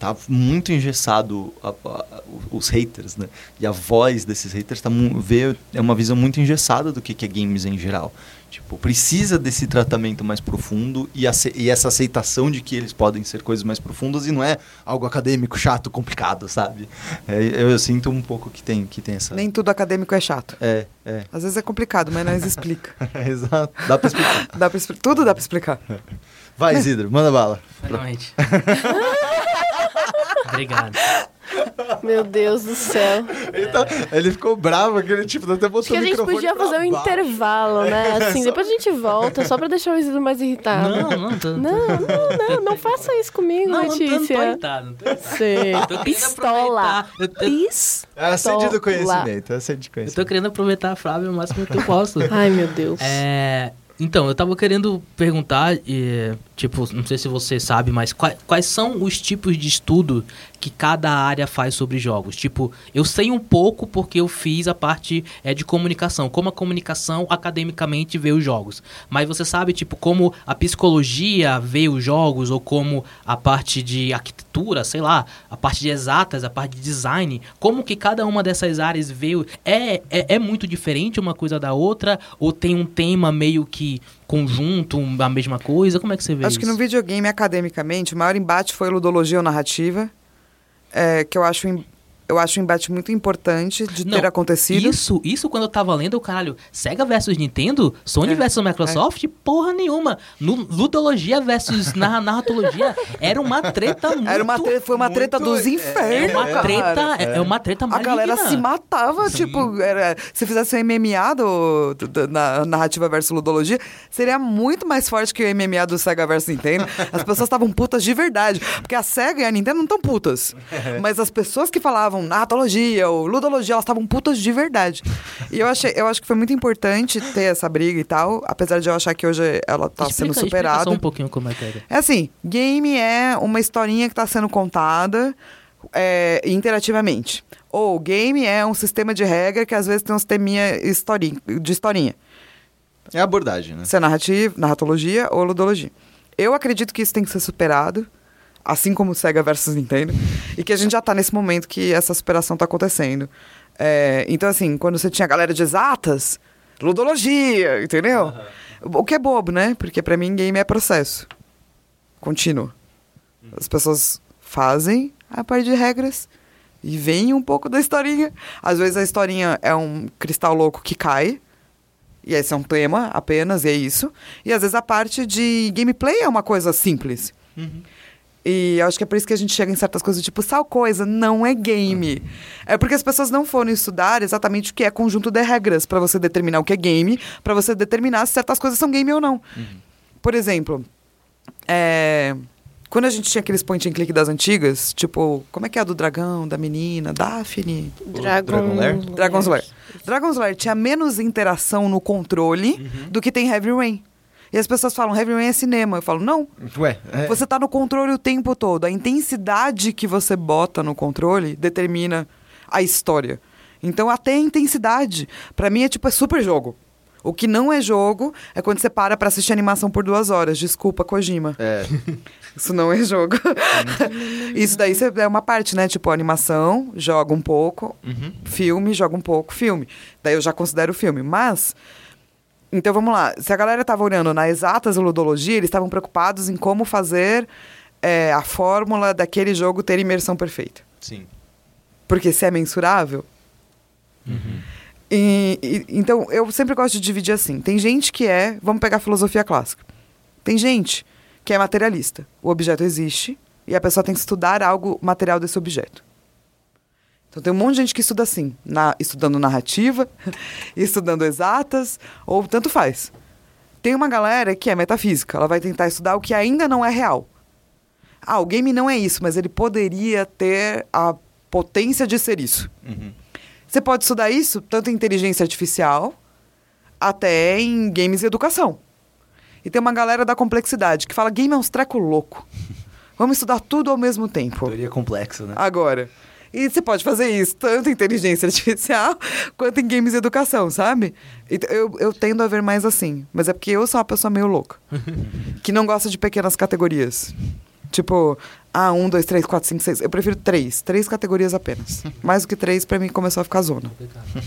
tá muito engessado a- a- os haters, né? E a voz desses haters tá vê, é uma visão muito engessada do que, que é games em geral. Tipo, precisa desse tratamento mais profundo e, e essa aceitação de que eles podem ser coisas mais profundas e não é algo acadêmico, chato, complicado, sabe? É, eu, eu sinto um pouco que tem, que tem essa. Nem tudo acadêmico é chato. É, é. Às vezes é complicado, mas nós explica. Exato. Dá pra explicar. Dá pra expli- Tudo dá pra explicar. Vai, Isidro, manda bala. Realmente. Obrigado. Meu Deus do céu. Ele, tá- ele ficou bravo, aquele tipo, tá até botou Acho que a gente podia fazer um baixo. intervalo, né? Assim, depois a gente volta, só pra deixar o Isidro mais irritado. Não, não, tô, Não, não, não, não faça isso comigo, não, não, tô- não tô Letícia. irritado. Não tô irritado. Sei. Eu tô querendo Pistola. Pistola. É a sede do conhecimento, é a sede de eu tô conhecimento. querendo aproveitar a Flávia o máximo que eu posso. Ai, meu Deus. É, então, eu tava querendo perguntar, eh, tipo, não sei se você sabe, mas quais, quais são os tipos de estudo que cada área faz sobre jogos? Tipo, eu sei um pouco porque eu fiz a parte é, de comunicação, como a comunicação academicamente vê os jogos. Mas você sabe, tipo, como a psicologia vê os jogos, ou como a parte de arquitetura, sei lá, a parte de exatas, a parte de design, como que cada uma dessas áreas vê. É, é, é muito diferente uma coisa da outra? Ou tem um tema meio que conjunto, a mesma coisa? Como é que você vê Acho isso? que no videogame, academicamente, o maior embate foi ludologia ou narrativa. É, que eu acho, eu acho um embate muito importante de Não, ter acontecido. Isso, isso quando eu tava lendo, o caralho, Sega versus Nintendo, Sony É, versus Microsoft, porra nenhuma. No, ludologia versus narra- narratologia era uma treta muito... Era uma tre- foi uma muito- treta dos é, É infernos. uma cara. treta, é, é uma treta A maligna. galera se matava, Sim. tipo, era, se fizesse um MMA do, do- do- na narrativa versus ludologia, seria muito mais forte que o MMA do Sega versus Nintendo. As pessoas estavam putas de verdade. Porque a Sega e a Nintendo não estão putas. Mas as pessoas que falavam são narratologia ou ludologia, elas estavam putas de verdade. E eu, achei, eu acho que foi muito importante ter essa briga e tal, apesar de eu achar que hoje ela tá explica, sendo superada. Só um pouquinho como é que é. É assim, game é uma historinha que está sendo contada é, interativamente. Ou game é um sistema de regra que às vezes tem um sisteminha historinha, de historinha. É a abordagem, né? Se é narrativa, narratologia ou ludologia. Eu acredito que isso tem que ser superado, assim como Sega versus Nintendo, e que a gente já está nesse momento que essa superação está acontecendo. É, então, assim, quando você tinha a galera de exatas, ludologia, entendeu? O que é bobo, né? Porque para mim game é processo. Contínuo. As pessoas fazem a parte de regras e vem um pouco da historinha. Às vezes a historinha é um cristal louco que cai. E esse é um tema apenas, e é isso. E às vezes a parte de gameplay é uma coisa simples. E eu acho que é por isso que a gente chega em certas coisas, tipo, tal coisa não é game. É porque as pessoas não foram estudar exatamente o que é conjunto de regras para você determinar o que é game, para você determinar se certas coisas são game ou não. Por exemplo, é, quando a gente tinha aqueles point and click das antigas, tipo, como é que é a do dragão, da menina, Daphne? Dragon... Dragon Lair? Dragon's Lair. Dragon's Lair tinha menos interação no controle do que tem Heavy Rain. E as pessoas falam, Heavy Rain é cinema. Eu falo, não. Ué, é, Você tá no controle o tempo todo. A intensidade que você bota no controle determina a história. Então, até a intensidade. Pra mim, é tipo, é super jogo. O que não é jogo é quando você para pra assistir animação por duas horas. Desculpa, Kojima. é, Isso não é jogo. Isso daí é uma parte, né? Tipo, animação, joga um pouco, filme, joga um pouco, filme. Daí eu já considero filme. Mas, então vamos lá. Se a galera tava olhando na exatas ludologia, eles estavam preocupados em como fazer é, a fórmula daquele jogo ter imersão perfeita. sim. Porque se é mensurável. E- e- então, eu sempre gosto de dividir assim. Tem gente que é. Vamos pegar a filosofia clássica. Tem gente que é materialista. O objeto existe e a pessoa tem que estudar algo material desse objeto. Então, tem um monte de gente que estuda assim, na- estudando narrativa, estudando exatas, ou tanto faz. Tem uma galera que é metafísica, ela vai tentar estudar o que ainda não é real. Ah, o game não é isso, mas ele poderia ter a potência de ser isso. Uhum. Você pode estudar isso tanto em inteligência artificial até em games e educação. E tem uma galera da complexidade que fala game é uns treco louco. Vamos estudar tudo ao mesmo tempo. Teoria complexa, né? Agora. E você pode fazer isso tanto em inteligência artificial quanto em games e educação, sabe? Então, Eu, eu tendo a ver mais assim. Mas é porque eu sou uma pessoa meio louca. que não gosta de pequenas categorias. Tipo, ah, um, dois, três, quatro, cinco, seis. Eu prefiro três. Três categorias apenas. Mais do que três, pra mim, começou a ficar zona.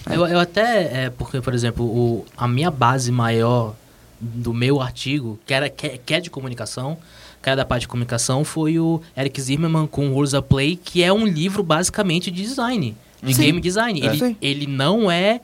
Eu, eu até, é, porque, por exemplo, o, a minha base maior do meu artigo, que, era, que, que é de comunicação, era da parte de comunicação, foi o Eric Zimmerman com Rules of Play, que é um livro basicamente de design, de Sim. game design. É. Ele, Sim. ele não é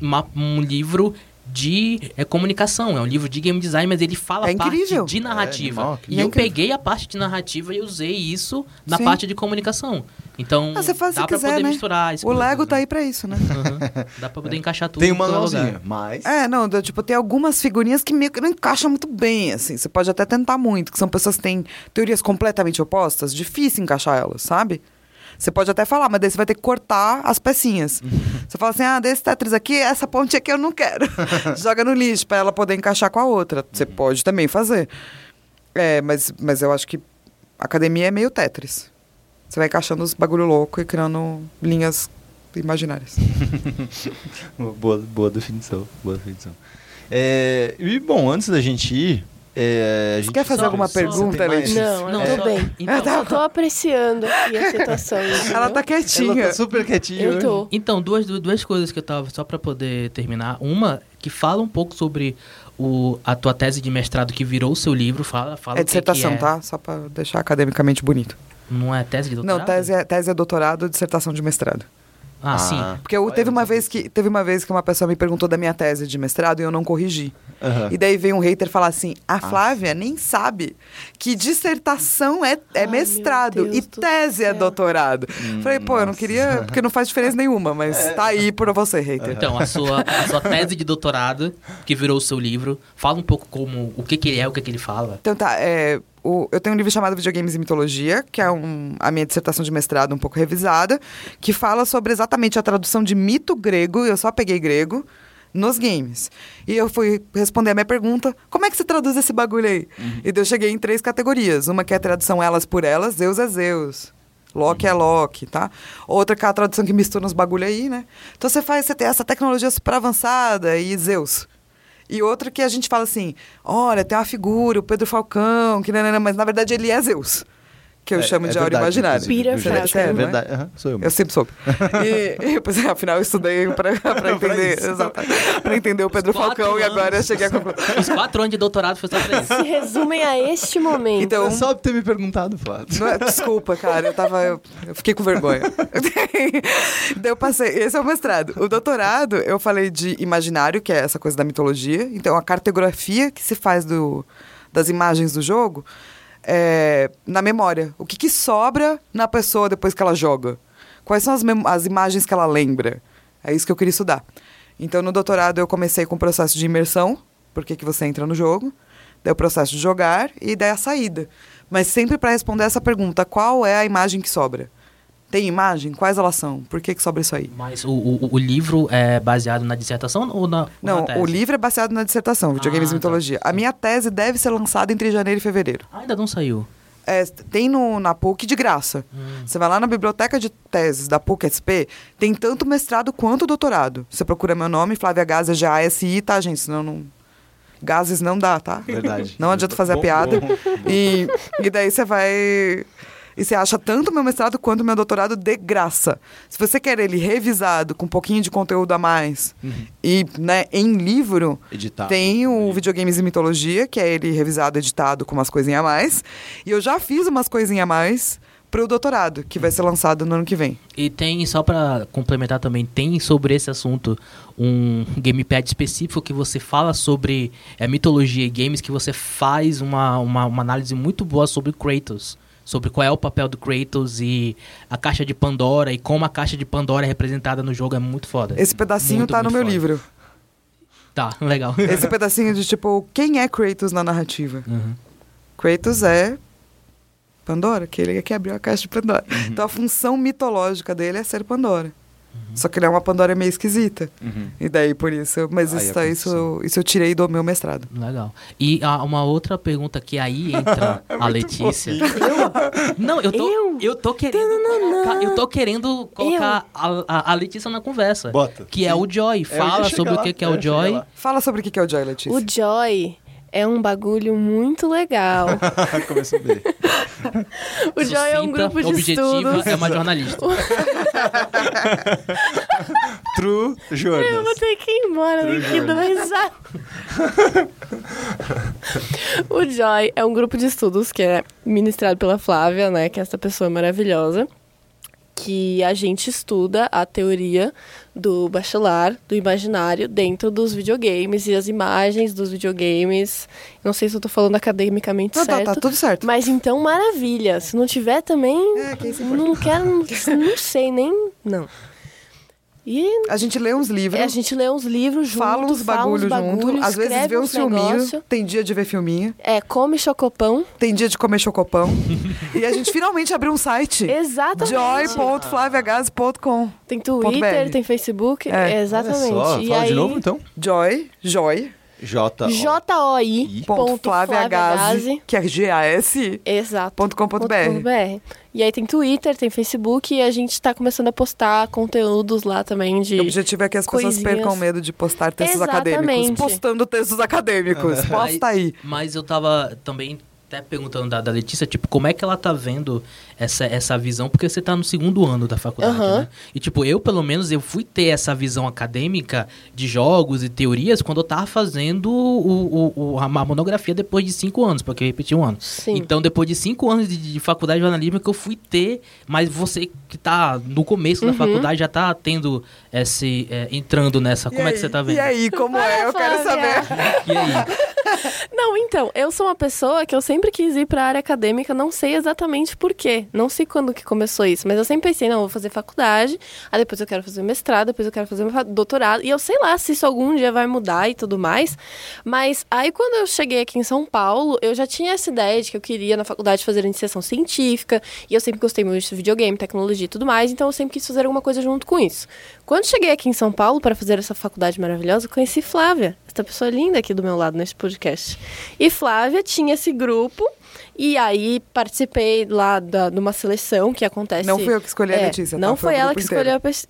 uma- um livro de é, comunicação, é um livro de game design, mas ele fala É incrível. parte de narrativa. animal, e é eu incrível. peguei a parte de narrativa e usei isso na Sim. parte de comunicação. Então, Ah, você faz dá quiser, poder né? misturar O coisas, Lego né? tá aí pra isso, né? Uhum. Dá pra poder encaixar tudo Tem um manualzinho, lugar. mas... É, não, tipo, tem algumas figurinhas que meio que não encaixam muito bem, assim. Você pode até tentar muito, que são pessoas que têm teorias completamente opostas, difícil encaixar elas, sabe? Você pode até falar, mas daí você vai ter que cortar as pecinhas. Você fala assim, ah, desse Tetris aqui, essa ponte aqui eu não quero. Joga no lixo pra ela poder encaixar com a outra. Você pode também fazer. É, mas, mas eu acho que academia é meio Tetris. Você vai encaixando os bagulho louco e criando linhas imaginárias. Boa, boa definição, boa definição. É, e, bom, antes da gente ir... É, a Você gente quer fazer só- alguma só- pergunta? Leite? Não, Não, eu tô só- bem. Então, tô apreciando aqui a situação. Ela tá quietinha. Ela tá super quietinha Eu tô. Então, duas, du- duas coisas que eu tava, só pra poder terminar. Uma, que fala um pouco sobre o, a tua tese de mestrado que virou o seu livro. Fala, fala É o que dissertação, que é. tá? Só pra deixar academicamente bonito. Não é tese de doutorado? Não, tese é, tese é doutorado, dissertação de mestrado. Ah, sim. Porque eu, teve uma vez que teve uma vez que uma pessoa me perguntou da minha tese de mestrado e eu não corrigi. Aham. E daí veio um hater falar assim: "A Flávia nem sabe que dissertação é, é Ai, mestrado e tese é doutorado". Falei: "Pô, eu não nossa. queria, porque não faz diferença nenhuma, mas tá aí por você, hater". Então, a sua, a sua tese de doutorado, que virou o seu livro, fala um pouco como o que, que ele é, o que, que ele fala. Então tá, é, o- eu tenho um livro chamado Videogames e Mitologia, que é um- a minha dissertação de mestrado um pouco revisada, que fala sobre exatamente a tradução de mito grego, eu só peguei grego, nos games. E eu fui responder a minha pergunta, como é que se traduz esse bagulho aí? E daí eu cheguei em três categorias. Uma que é a tradução elas por elas, Zeus é Zeus. Loki é Loki, tá? Outra que é a tradução que mistura uns bagulho aí, né? Então você faz, você tem essa tecnologia super avançada e Zeus. E outra que a gente fala assim, olha, tem uma figura, o Pedro Falcão, que nanana, mas na verdade ele é Zeus. Que eu É- chamo é de Aura verdade, Imaginário. gente? Falcon. É verdade, aham, sou eu. Eu sempre soube. E, e pois é, afinal, eu estudei pra, pra entender. pra entender o Pedro Falcão e anos. agora eu cheguei a conclusão. Os quatro anos de doutorado foi só pra isso. Se resumem a este momento. Então, É só ter me perguntado, Flávio. Não é- desculpa, cara, eu tava. Eu, eu fiquei com vergonha. Daí eu passei. Esse é o mestrado. O doutorado, eu falei de imaginário, que é essa coisa da mitologia. Então, a cartografia que se faz do, das imagens do jogo é, na memória. O que, que sobra na pessoa depois que ela joga? Quais são as, as imagens que ela lembra? É isso que eu queria estudar. Então, no doutorado, eu comecei com o processo de imersão, por que que você entra no jogo, daí o processo de jogar e daí a saída. Mas sempre para responder essa pergunta, qual é a imagem que sobra? Tem imagem? Quais elas são? Por que, que sobra isso aí? Mas o, o, o livro é baseado na dissertação ou na. ou Não, na tese? o livro é baseado na dissertação, Videogames Ah, e Mitologia. tá. A minha tese deve ser lançada entre janeiro e fevereiro. Ah, ainda não saiu. É, tem no, na PUC de graça. Hum. Você vai lá na biblioteca de teses da PUC SP, tem tanto mestrado quanto doutorado. Você procura meu nome, Flávia Gazes, G-A-S-I, tá, gente? Senão não... Gases não dá, tá? Verdade. Não adianta fazer a Bom, piada. bom, bom. E, e daí você vai. E você acha tanto o meu mestrado quanto o meu doutorado de graça. Se você quer ele revisado, com um pouquinho de conteúdo a mais, e né, em livro, Editado. tem o Videogames e Mitologia, que é ele revisado, editado com umas coisinhas a mais. E eu já fiz umas coisinhas a mais pro doutorado, que vai ser lançado no ano que vem. E tem, só pra complementar também, tem sobre esse assunto um gamepad específico que você fala sobre é, mitologia e games, que você faz uma, uma, uma análise muito boa sobre Kratos. Sobre qual é o papel do Kratos e a caixa de Pandora e como a caixa de Pandora é representada no jogo é muito foda. Esse pedacinho Muito, tá no muito meu foda. livro. Tá, legal. Esse pedacinho de tipo, quem é Kratos na narrativa? Uhum. Kratos é Pandora, que ele é que abriu a caixa de Pandora. Uhum. Então a função mitológica dele é ser Pandora. Só que ele é uma Pandora meio esquisita. Uhum. E daí por isso. Mas Aí isso, isso, isso eu tirei do meu mestrado. Legal. E ah, uma outra pergunta que aí entra a Letícia. Não, eu tô, Eu? eu tô querendo colocar, eu tô querendo colocar a, a, a Letícia na conversa. Bota. Que é o Joy. É, eu Fala sobre o lá. que, que é É, o Joy. lá. Fala sobre o que que é o Joy, Letícia. O Joy é um bagulho muito legal. Começou bem. O Joy é um grupo de objetiva, estudos. é uma jornalista. True Eu Jordan. vou ter que ir embora True daqui do risada. o Joy é um grupo de estudos que é ministrado pela Flávia, né? Que é essa pessoa maravilhosa. Que a gente estuda a teoria do bachelar, do imaginário, dentro dos videogames e as imagens dos videogames. Não sei se eu tô falando academicamente Não, tá, certo. tá tudo certo. Mas então, maravilha. Se não tiver também, É, não quero, não sei nem. Não. E A gente lê uns livros, a gente lê uns livros junto, fala uns bagulho junto, bagulhos, às vezes vê uns negócio. Tem dia de ver filminho, É, come chocopão. tem dia de comer chocopão. e a gente finalmente abriu um site. Exatamente. joy.flaviagaz.com Tem Twitter, tem Facebook. É. Exatamente. Olha só, e fala aí, de novo então. Joy, joy, J. J-O-I. ponto ponto Flávia Flávia Gazi, Gazi. que é G-A-S, Exato. ponto com ponto BR. .br. E aí tem Twitter, tem Facebook e a gente tá começando a postar conteúdos lá também de. O objetivo é que as pessoas coisinhas. percam medo de postar textos Exatamente. acadêmicos. Postando textos acadêmicos. Posta aí. Mas eu tava também até perguntando da, da Letícia, tipo, como é que ela tá vendo essa, essa visão? Porque você tá no segundo ano da faculdade, Aham. né? E, tipo, eu, pelo menos, eu fui ter essa visão acadêmica de jogos e teorias quando eu tava fazendo o, o, o- a monografia depois de cinco anos, porque eu repeti um ano. Sim. Então, depois de cinco anos de, de faculdade de jornalismo que eu fui ter, mas você que tá no começo Uhum. da faculdade já tá tendo esse... é, entrando nessa. Como E é que aí? você tá vendo? E aí, como é? Eu quero saber. E aí? Não, então, eu sou uma pessoa que eu sempre quis ir pra área acadêmica, não sei exatamente por quê. Não sei quando que começou isso, mas eu sempre pensei, não, vou fazer faculdade, aí depois eu quero fazer mestrado, depois eu quero fazer doutorado, e eu sei lá se isso algum dia vai mudar e tudo mais. Mas aí quando eu cheguei aqui em São Paulo, eu já tinha essa ideia de que eu queria na faculdade fazer iniciação científica, e eu sempre gostei muito de videogame, tecnologia e tudo mais, então eu sempre quis fazer alguma coisa junto com isso. Quando cheguei aqui em São Paulo para fazer essa faculdade maravilhosa, conheci Flávia, essa pessoa linda aqui do meu lado nesse podcast. E Flávia tinha esse grupo e aí participei lá da, de uma seleção que acontece. Não fui eu que escolhi a É, Letícia, Não tá? foi, o ela que inteiro. escolheu a pessoa.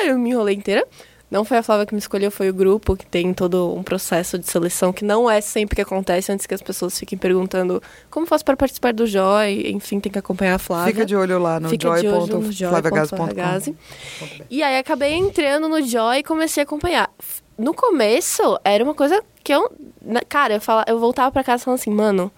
Ah, eu me enrolei inteira. Não foi a Flávia que me escolheu, foi o grupo que tem todo um processo de seleção que não é sempre que acontece antes que as pessoas fiquem perguntando como faço para participar do Joy, enfim, tem que acompanhar a Flávia. Fica de olho lá no joy.flaviagazi.com. joy.flaviagazi. E aí acabei entrando no Joy e comecei a acompanhar. No começo, era uma coisa que eu. na- Cara, eu, fala, eu voltava pra casa falando assim, mano,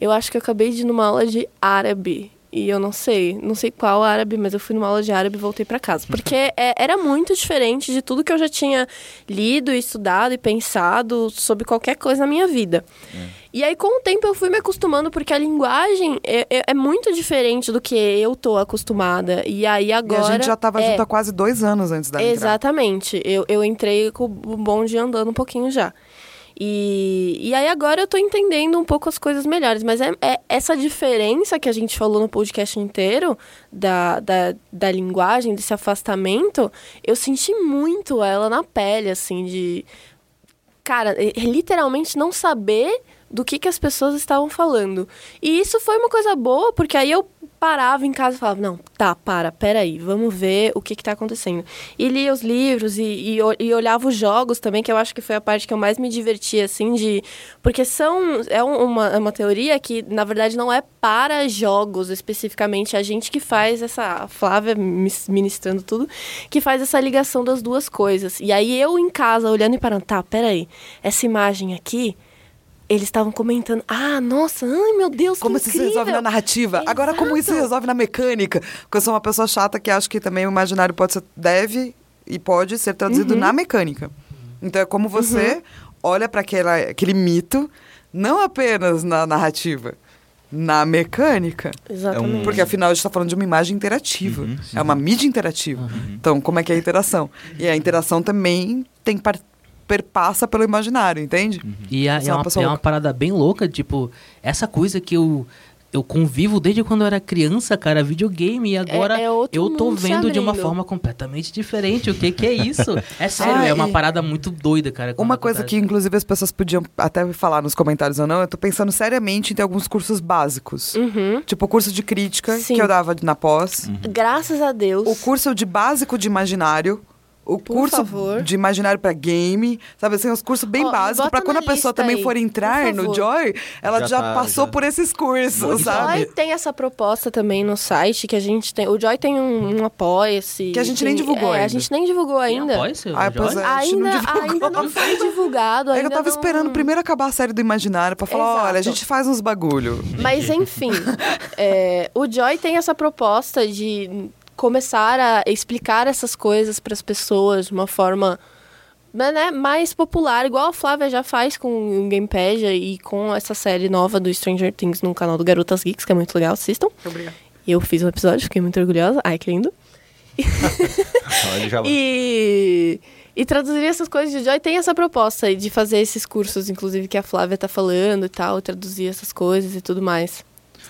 eu acho que eu acabei de ir numa aula de árabe. E eu não sei, não sei qual árabe, mas eu fui numa aula de árabe e voltei pra casa. Porque é- era muito diferente de tudo que eu já tinha lido, estudado e pensado sobre qualquer coisa na minha vida. E aí, com o tempo, eu fui me acostumando, porque a linguagem é, é- é muito diferente do que eu tô acostumada. E aí E agora. a gente já tava é, junto há quase dois anos antes da. Exatamente. Eu, eu entrei com o bonde andando um pouquinho já. E, e aí agora eu tô entendendo um pouco as coisas melhores. Mas é, é essa diferença que a gente falou no podcast inteiro, da, da, da linguagem, desse afastamento, eu senti muito ela na pele, assim, de. Cara, é- é literalmente não saber do que, que as pessoas estavam falando. E isso foi uma coisa boa, porque aí eu parava em casa e falava, não, tá, para, peraí, vamos ver o que que tá acontecendo. E lia os livros e, e, e olhava os jogos também, que eu acho que foi a parte que eu mais me diverti, assim, de... Porque são... É um- uma, é uma teoria que, na verdade, não é para jogos, especificamente. A gente que faz essa... Flávia ministrando tudo, que faz essa ligação das duas coisas. E aí eu em casa, olhando e parando, tá, peraí, essa imagem aqui... Eles estavam comentando, ah, nossa, ai meu Deus, Como isso se resolve na narrativa. Agora, como isso se Exato. resolve na mecânica? Porque eu sou uma pessoa chata que acha que também o imaginário pode ser, deve e pode ser Uhum. traduzido na mecânica. Então é como você olha para aquele mito, não apenas na narrativa, na mecânica. Exatamente. É um- Porque afinal a gente está falando de uma imagem interativa. Uhum, é uma mídia interativa. Então, como é que é a interação? E a interação também tem par- perpassa pelo imaginário, entende? E é, Você é é uma uma, é uma parada bem louca, tipo, essa coisa que eu, eu convivo desde quando eu era criança, cara, videogame, e agora é outro eu tô vendo de uma forma completamente diferente. O que que é isso? É sério, Ah, é uma e- parada muito doida, cara. Uma coisa que, inclusive, as pessoas podiam até falar nos comentários ou não, eu tô pensando seriamente em ter alguns cursos básicos. Uhum. Tipo o curso de crítica, Sim. que eu dava na pós. Graças a Deus. O curso de básico de imaginário. O Por curso favor. de imaginário pra game, sabe assim, os cursos bem Ó, básicos, pra quando a pessoa também aí, for entrar no. Joy, ela já, Já tá, passou já. por esses cursos, O sabe? Joy tem essa proposta também no site que a gente tem. O Joy tem um, um apoia-se. Que a gente tem- nem divulgou é, ainda. A gente nem divulgou Tem ainda. apoia-se, Ah, pois é. a gente não Ainda, divulgou. ainda não foi divulgado. É que eu ainda tava não- esperando primeiro acabar a série do Imaginário pra falar, Exato. olha, a gente faz uns bagulho. Mas enfim, é, o Joy tem essa proposta de começar a explicar essas coisas para as pessoas de uma forma né, mais popular, igual a Flávia já faz com o Gamepedia e com essa série nova do Stranger Things no canal do Garotas Geeks, que é muito legal, assistam. Obrigada. Eu fiz um episódio, fiquei muito orgulhosa. Ai, que lindo. E, e traduzir essas coisas de Joy tem essa proposta aí de fazer esses cursos, inclusive, que a Flávia tá falando e tal, traduzir essas coisas e tudo mais.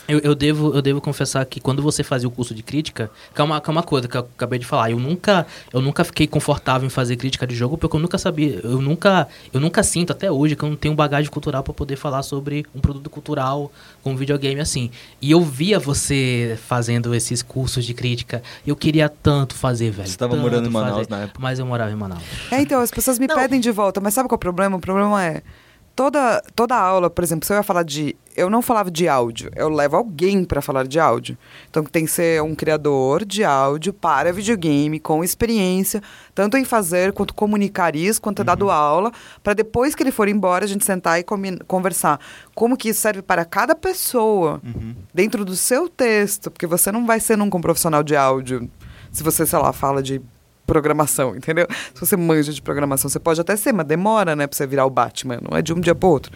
Eu, eu devo, eu devo confessar que quando você fazia o curso de crítica, que é uma, que é uma coisa que eu acabei de falar, eu nunca, eu nunca fiquei confortável em fazer crítica de jogo, porque eu nunca sabia, eu nunca, eu nunca sinto até hoje que eu não tenho bagagem cultural para poder falar sobre um produto cultural com um videogame assim. E eu via você fazendo esses cursos de crítica, eu queria tanto fazer, velho. Você tava tanto morando em Manaus fazer, na época. Mas eu morava em Manaus. É, então, as pessoas me Não. pedem de volta, mas sabe qual é o problema? O problema é. Toda, toda aula, por exemplo, se eu ia falar de. Eu não falava de áudio, eu levo alguém para falar de áudio. Então tem que ser um criador de áudio para videogame, com experiência, tanto em fazer quanto comunicar isso, quanto ter dado aula, para depois que ele for embora, a gente sentar e conversar. Como que isso serve para cada pessoa, dentro do seu texto, porque você não vai ser nunca um profissional de áudio se você, sei lá, fala de programação, entendeu? Se você manja de programação, você pode até ser, mas demora, né, pra você virar o Batman, não é de um dia pro outro.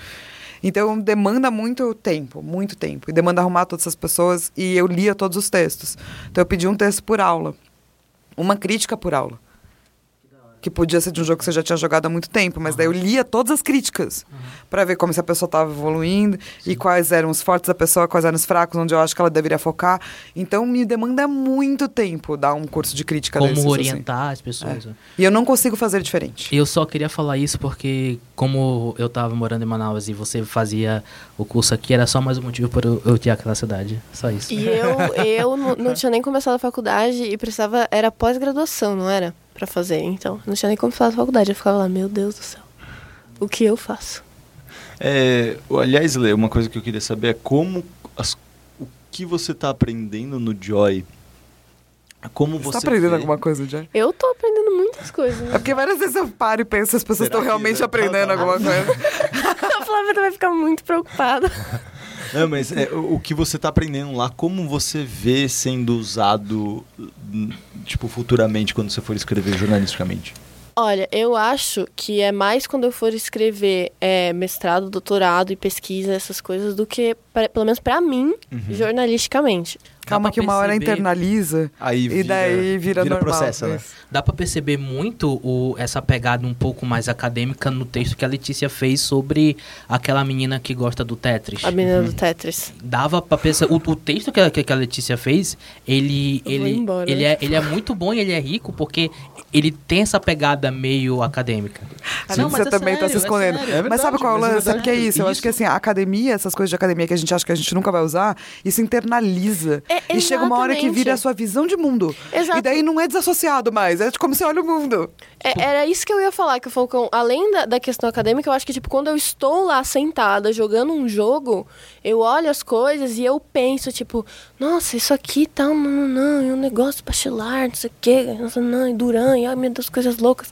Então demanda muito tempo, muito tempo. E demanda arrumar todas essas pessoas. E eu lia todos os textos. Então eu pedi um texto por aula. Uma crítica por aula. Que podia ser de um jogo que você já tinha jogado há muito tempo, mas daí eu lia todas as críticas para ver como se a pessoa estava evoluindo e quais eram os fortes da pessoa, quais eram os fracos, onde eu acho que ela deveria focar. Então me demanda muito tempo dar um curso de crítica Como desses, assim. orientar as pessoas. E eu não consigo fazer diferente. Eu só queria falar isso porque, como eu tava morando em Manaus e você fazia o curso aqui, era só mais um motivo para eu, eu ter aquela cidade. Só isso. E eu, eu não, não tinha nem começado a faculdade e precisava. Era pós-graduação, não era? Pra fazer. Então, não tinha nem começado a faculdade. Eu ficava lá, meu Deus do céu. O que eu faço? É, aliás, Lê, uma coisa que eu queria saber é como as- o que você está aprendendo no Joy. Como Você você está aprendendo vê- alguma coisa, Jay? Eu tô aprendendo muitas coisas. É porque várias vezes eu paro e penso se as pessoas estão realmente aprendendo Tá, tá. alguma coisa. a Flávia vai ficar muito preocupada. Não, mas é, o, que você está aprendendo lá, como você vê sendo usado, hum, tipo, futuramente quando você for escrever jornalisticamente? Olha, eu acho que é mais quando eu for escrever é, mestrado, doutorado e pesquisa, essas coisas, do que, pra- pelo menos pra mim, jornalisticamente. Calma que uma hora perceber- internaliza Aí e daí vira, normal. processo, né? Isso. Dá pra perceber muito o, essa pegada um pouco mais acadêmica no texto que a Letícia fez sobre aquela menina que gosta do Tetris. A menina do Tetris. Dava pra perceber. O, o texto que a, que a Letícia fez, ele, Eu ele, embora, ele, né? é, ele é muito bom e ele é rico porque ele tem essa pegada meio acadêmica. A Não, Letícia mas é também tá sério, se escondendo. é sério. É mas verdade, sabe qual é o mas é lance? Sabe o que é verdade. isso? Eu acho que Isso. assim, a academia, essas coisas de academia que a gente acha que a gente nunca vai usar, isso internaliza. É, e chega uma hora que vira a sua visão de mundo. Exato. E daí não é desassociado mais, é como você olha o mundo. É, era isso que eu ia falar, que o Falcão, além da, da questão acadêmica, eu acho que, tipo, quando eu estou lá sentada jogando um jogo, eu olho as coisas e eu penso, tipo, nossa, isso aqui tá um, não, não, é um negócio bachelar, não sei o quê, nossa, não, e Duran, e, ai meu Deus, coisas loucas.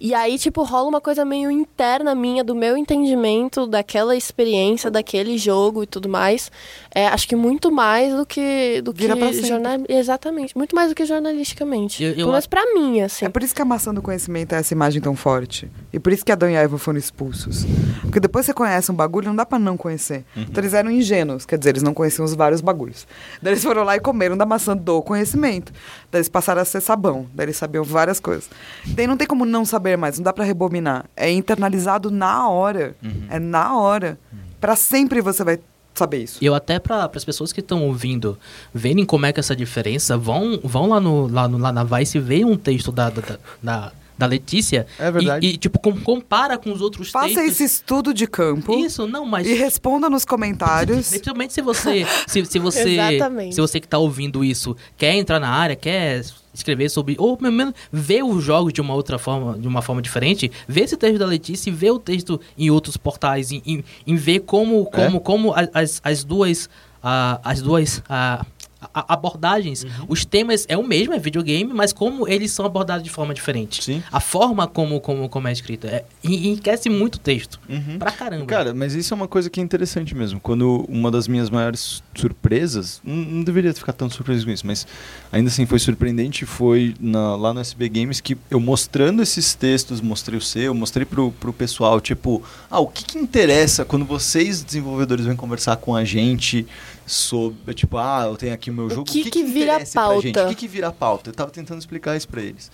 E aí, tipo, rola uma coisa meio interna minha, do meu entendimento daquela experiência, daquele jogo e tudo mais. É, acho que muito mais do que, do Vira pra que jornal... Exatamente, muito mais do que jornalisticamente. Eu- eu Pelo menos pra mim, assim. É por isso que a maçã do conhecimento é essa imagem tão forte. E por isso que Adão e Eva foram expulsos. Porque depois você conhece um bagulho, não dá pra não conhecer. Então eles eram ingênuos, quer dizer, eles não conheciam os vários bagulhos. Daí eles foram lá e comeram da maçã do conhecimento. Daí eles passaram a ser sabão. Daí eles sabiam várias coisas. Daí não tem como não saber mais, não dá pra rebobinar. É internalizado na hora. É na hora. Pra sempre você vai saber isso. E eu até para as pessoas que estão ouvindo verem como é que é essa diferença, vão, vão lá, no, lá, no, lá na Vice e veem um texto da, da, da, da Letícia. É verdade. E, e, tipo, com- compara com os outros Faça textos. esse estudo de campo Isso, não, mas... e responda nos comentários. Principalmente se você, se, se você, Exatamente. se você que está ouvindo isso quer entrar na área, quer escrever sobre ou pelo menos ver os jogos de uma outra forma, de uma forma diferente, ver esse texto da Letícia e ver o texto em outros portais, em, em, em ver como como como a- as, as duas ah, as duas ah, a- abordagens, os temas é o mesmo, é videogame, mas como eles são abordados de forma diferente. Sim. A forma como, como, como é escrita. É, enriquece muito o texto. Uhum. Pra caramba. Cara, mas isso é uma coisa que é interessante mesmo. Quando uma das minhas maiores surpresas, não, não deveria ficar tão surpreso com isso, mas ainda assim foi surpreendente, foi na- lá no SB Games que eu mostrando esses textos, mostrei o seu, mostrei pro, pro pessoal, tipo, ah, o que que interessa quando vocês, desenvolvedores, vêm conversar com a gente sobre, tipo, ah, eu tenho aqui o meu O jogo, que que vira interessa pra pauta? O que que vira pauta? Eu tava tentando explicar isso pra eles.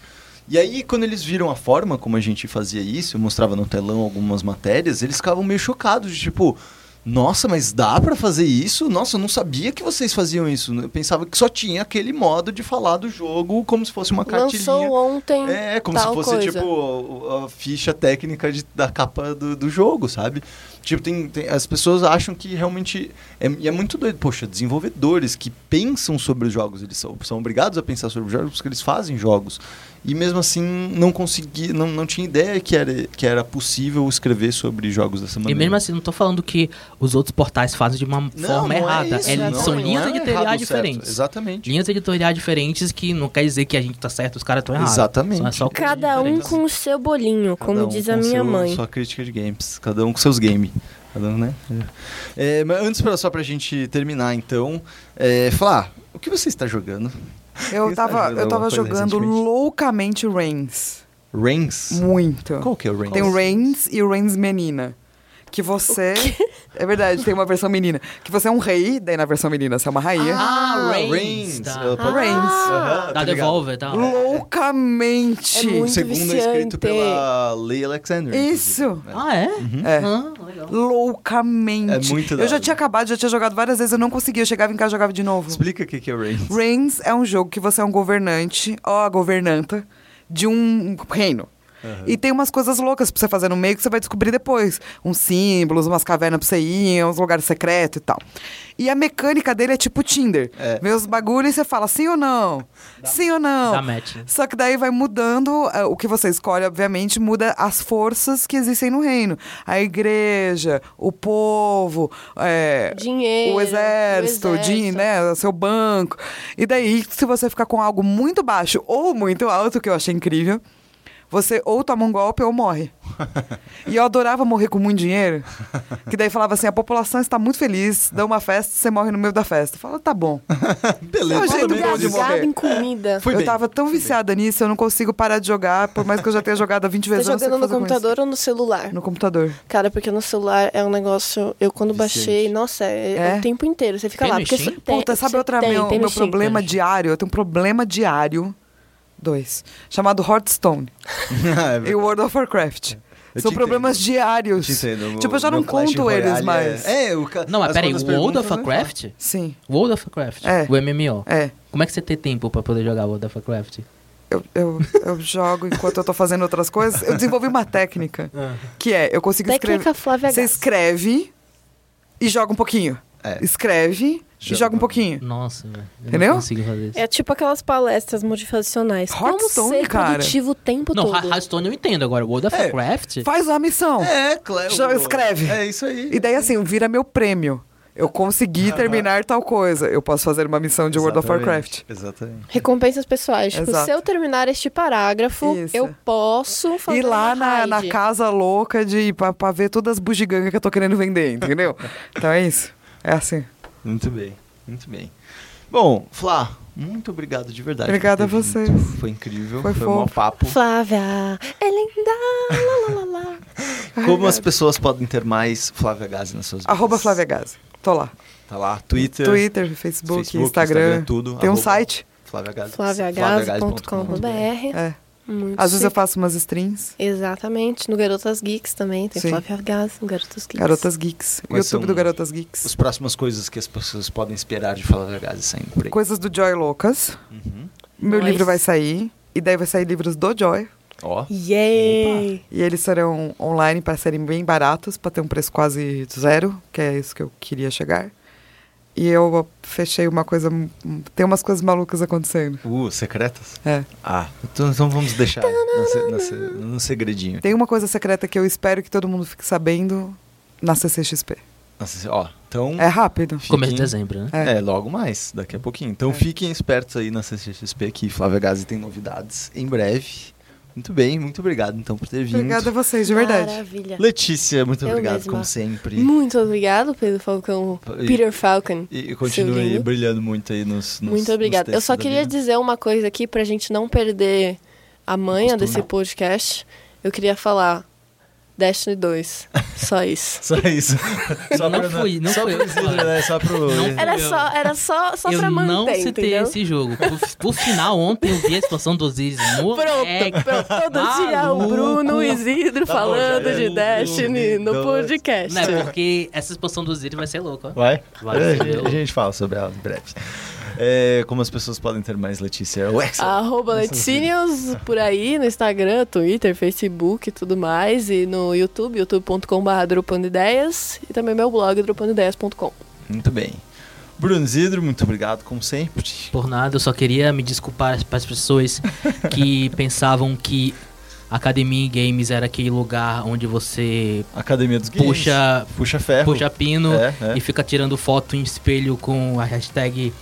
E aí, quando eles viram a forma como a gente fazia isso, eu mostrava no telão algumas matérias, eles ficavam meio chocados, de tipo, nossa, mas dá pra fazer isso? Nossa, eu não sabia que vocês faziam isso. Eu pensava que só tinha aquele modo de falar do jogo como se fosse uma cartilhinha. Lançou ontem. É, como se fosse, coisa. tipo, a, a ficha técnica de- da capa do, do jogo, sabe? Tipo, tem, tem- as pessoas acham que realmente... É, e é muito doido. Poxa, desenvolvedores que pensam sobre os jogos, eles são, são obrigados a pensar sobre os jogos porque eles fazem jogos. E mesmo assim, não consegui, não, não tinha ideia que era, que era possível escrever sobre jogos dessa E maneira. mesmo assim, não tô falando que os outros portais fazem de uma Não, forma não é errada. isso, Eles não, são não linhas é errado editoriais certo, diferentes. Exatamente. Linhas editoriais diferentes que não quer dizer que a gente tá certo, os caras estão errados. Exatamente. São- é Cada um diferentes. com o seu bolinho, como um diz a minha seu- mãe. Sua crítica de games. Cada um com seus games. Cada um, né? É, mas antes, pra, só pra gente terminar, então, é, falar, o que você está jogando? Eu tava, jogando eu tava jogando loucamente Reigns. Reigns? Muito. Qual que é o Reigns? Tem o Reigns e o Reigns menina. Que você. É verdade, tem uma versão menina. Que você é um rei, daí na versão menina você é uma rainha. Ah, Reigns. Reigns. Tá. Ah, Reigns. Aham, Da tô. Devolver, tá? Loucamente. É muito O segundo é escrito viciante. pela Leigh Alexander. Isso. inclusive. Ah, é? É. Ah, legal. Loucamente. É muito Eu já tinha acabado, já tinha jogado várias vezes, eu não conseguia. Eu chegava em casa e jogava de novo. Explica o que que é o Reigns. Reigns é um jogo que você é um governante, ó, a governanta, de um reino. E tem umas coisas loucas pra você fazer no meio que você vai descobrir depois. Uns símbolos, umas cavernas pra você ir, uns lugares secretos e tal. E a mecânica dele é tipo Tinder. É. Vê os bagulhos e você fala sim ou não? sim ou não? Dá match. né? Só que daí vai mudando, eh, o que você escolhe, obviamente, muda as forças que existem no reino. A igreja, o povo, eh, Dinheiro, o exército, o exército. né, o seu banco. E daí, se você ficar com algo muito baixo ou muito alto, que eu achei incrível, você ou toma um golpe ou morre. e eu adorava morrer com muito dinheiro, que daí falava assim, a população está muito feliz, dá uma festa, você morre no meio da festa. Fala, tá bom. Beleza. É o jeito bom de morrer. Em comida. Foi eu bem. tava tão viciada nisso, eu não consigo parar de jogar, por mais que eu já tenha jogado 20 Tá vezes. o jogando no fazer com computador ou no celular? No computador. Cara, porque no celular é um negócio. Eu quando Viciante. baixei, nossa, é, É? o tempo inteiro. Você fica Tem lá. Porque você tem, Puta, sabe você outra tem, meu, tem meu problema tem. diário? Eu tenho um problema diário. Dois. Chamado Hearthstone. É e World of Warcraft. Eu São problemas entendo. diários. Entendo. Tipo, eu já não conto eles Royale mais. É, é o ca... Não, mas as peraí, World of né? Warcraft? Sim. World of Warcraft? É. O MMO. É. Como é que você tem tempo pra poder jogar World of Warcraft? Eu, eu, eu jogo enquanto eu tô fazendo outras coisas. Eu desenvolvi uma técnica. Que é, eu consigo escrever. Técnica Flávia Você escreve e joga um pouquinho. É. Escreve e Joga joga um pouquinho. Nossa, velho. Eu Entendeu? não consigo fazer isso. É tipo aquelas palestras motivacionais. Como Hearthstone, ser cara. produtivo o tempo Não, todo. Hearthstone eu entendo. Agora, World of É. Warcraft... Faz a missão. É, claro. Já escreve. É isso aí. E daí, assim, vira meu prêmio. Eu consegui terminar tal coisa. Eu posso fazer uma missão de World of Exatamente, Warcraft. Exatamente. Recompensas pessoais. Tipo, Exato. se eu terminar este parágrafo, Isso. eu posso fazer Ir lá uma na, na casa louca de pra, pra ver todas as bugigangas que eu tô querendo vender, entendeu? então é isso. É assim. Muito bem, muito bem. Bom, Flá, muito obrigado de verdade. Obrigada a vocês. vindo. Foi incrível, Foi foi, um fofo. papo. Flávia, é linda. Lá, lá, lá, lá. Como as pessoas podem ter mais Flávia Gazi nas suas vidas? Arroba Flávia Gazi. Tô lá. Tá lá, Twitter, Twitter, Facebook, Facebook, Instagram. tudo. Tem um site. Flávia Gazi. flaviagazi.com.br É. Muito Às vezes eu faço umas streams. Exatamente. No Garotas Geeks também. Tem Sim. Flávia Gazi no Garotas Geeks. Garotas Geeks. Quais YouTube são do Garotas Geeks. As próximas coisas que as pessoas podem esperar de Flávia Gazi saindo por aí. Coisas do Joy Loucas. Uhum. Meu Nice. livro vai sair. E daí vai sair livros do Joy. Ó, Yay! E eles serão online para serem bem baratos, para ter um preço quase zero, que é isso que eu queria chegar. E eu fechei uma coisa. Tem umas coisas malucas acontecendo. uh, secretas? É. Ah, então, então vamos deixar no segredinho. Tem uma coisa secreta que eu espero que todo mundo fique sabendo na CCXP. Nossa, ó, então... É rápido. fiquem- Começo de dezembro, né? É. É. logo mais, daqui a pouquinho. Então É. fiquem espertos aí na CCXP que Flávia Gazi tem novidades em breve. Muito bem, muito obrigado então por ter vindo. Obrigada a vocês, de verdade. Maravilha. Letícia, muito Eu obrigado mesma. como sempre. Muito obrigado, Pedro Falcão. E- Peter Falcon. E, e continue brilhando muito aí nos, nos Muito nos obrigada. Eu só queria dizer uma coisa aqui pra gente não perder a manha desse podcast. Eu queria falar Destiny 2. Só isso. Só isso. Não, não fui, não só fui eu pro Isidro, né? Só pro... Não Era Eu- só, era só, só eu pra manter, não citei entendeu? esse jogo. Por, por final, ontem eu vi a expansão dos Isis. Pronto, pronto. Todo dia o maluco. Bruno e Isidro Tá bom, falando já é. de Destiny no Então, podcast. Não, é porque essa expansão dos Isis vai ser louca. ó. Vai? Vai, É, entendeu? a gente fala sobre ela em breve. É, como as pessoas podem ter mais Letícia? Arroba Leticínios por aí, no Instagram, Twitter, Facebook e tudo mais. E no YouTube, youtube.com.br dropando ideias. E também meu blog, dropandideias.com. Muito bem. Bruno Isidro, muito obrigado, como sempre. Por nada, eu só queria me desculpar para as pessoas que pensavam que Academia em Games era aquele lugar onde você Academia dos Games. puxa, Puxa ferro. puxa pino É, é. e fica tirando foto em espelho com a hashtag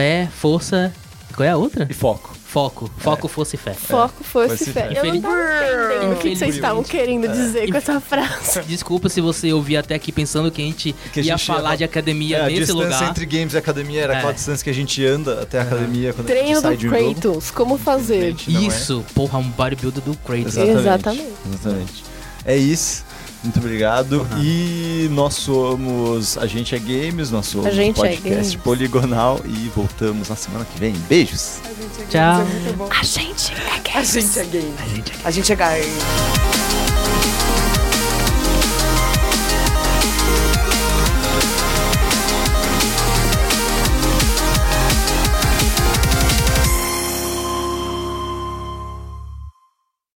fé, força. Qual é a outra? E foco. Foco. Foco fosse fé. Foco fosse fosse fé. fé. Eu não tava entendendo o que que vocês estavam querendo dizer com essa frase. Desculpa se você ouvir até aqui pensando que a gente Que a ia gente falar ia- de academia É, a nesse distância lugar. entre games e academia era É. aquela distância que a gente anda até a academia quando a Treino gente sai do de um jogo. Kratos, como fazer? É. Isso, porra, um bodybuilder do Kratos. Exatamente. Exatamente. Exatamente. É isso. Muito obrigado. E nós somos A Gente é Games, nós somos Gente é podcast Games. poligonal e voltamos na semana que vem. Beijos! A gente é Tchau. games, é muito bom. A gente é A gente é gay. A gente aqui. A gente é gay.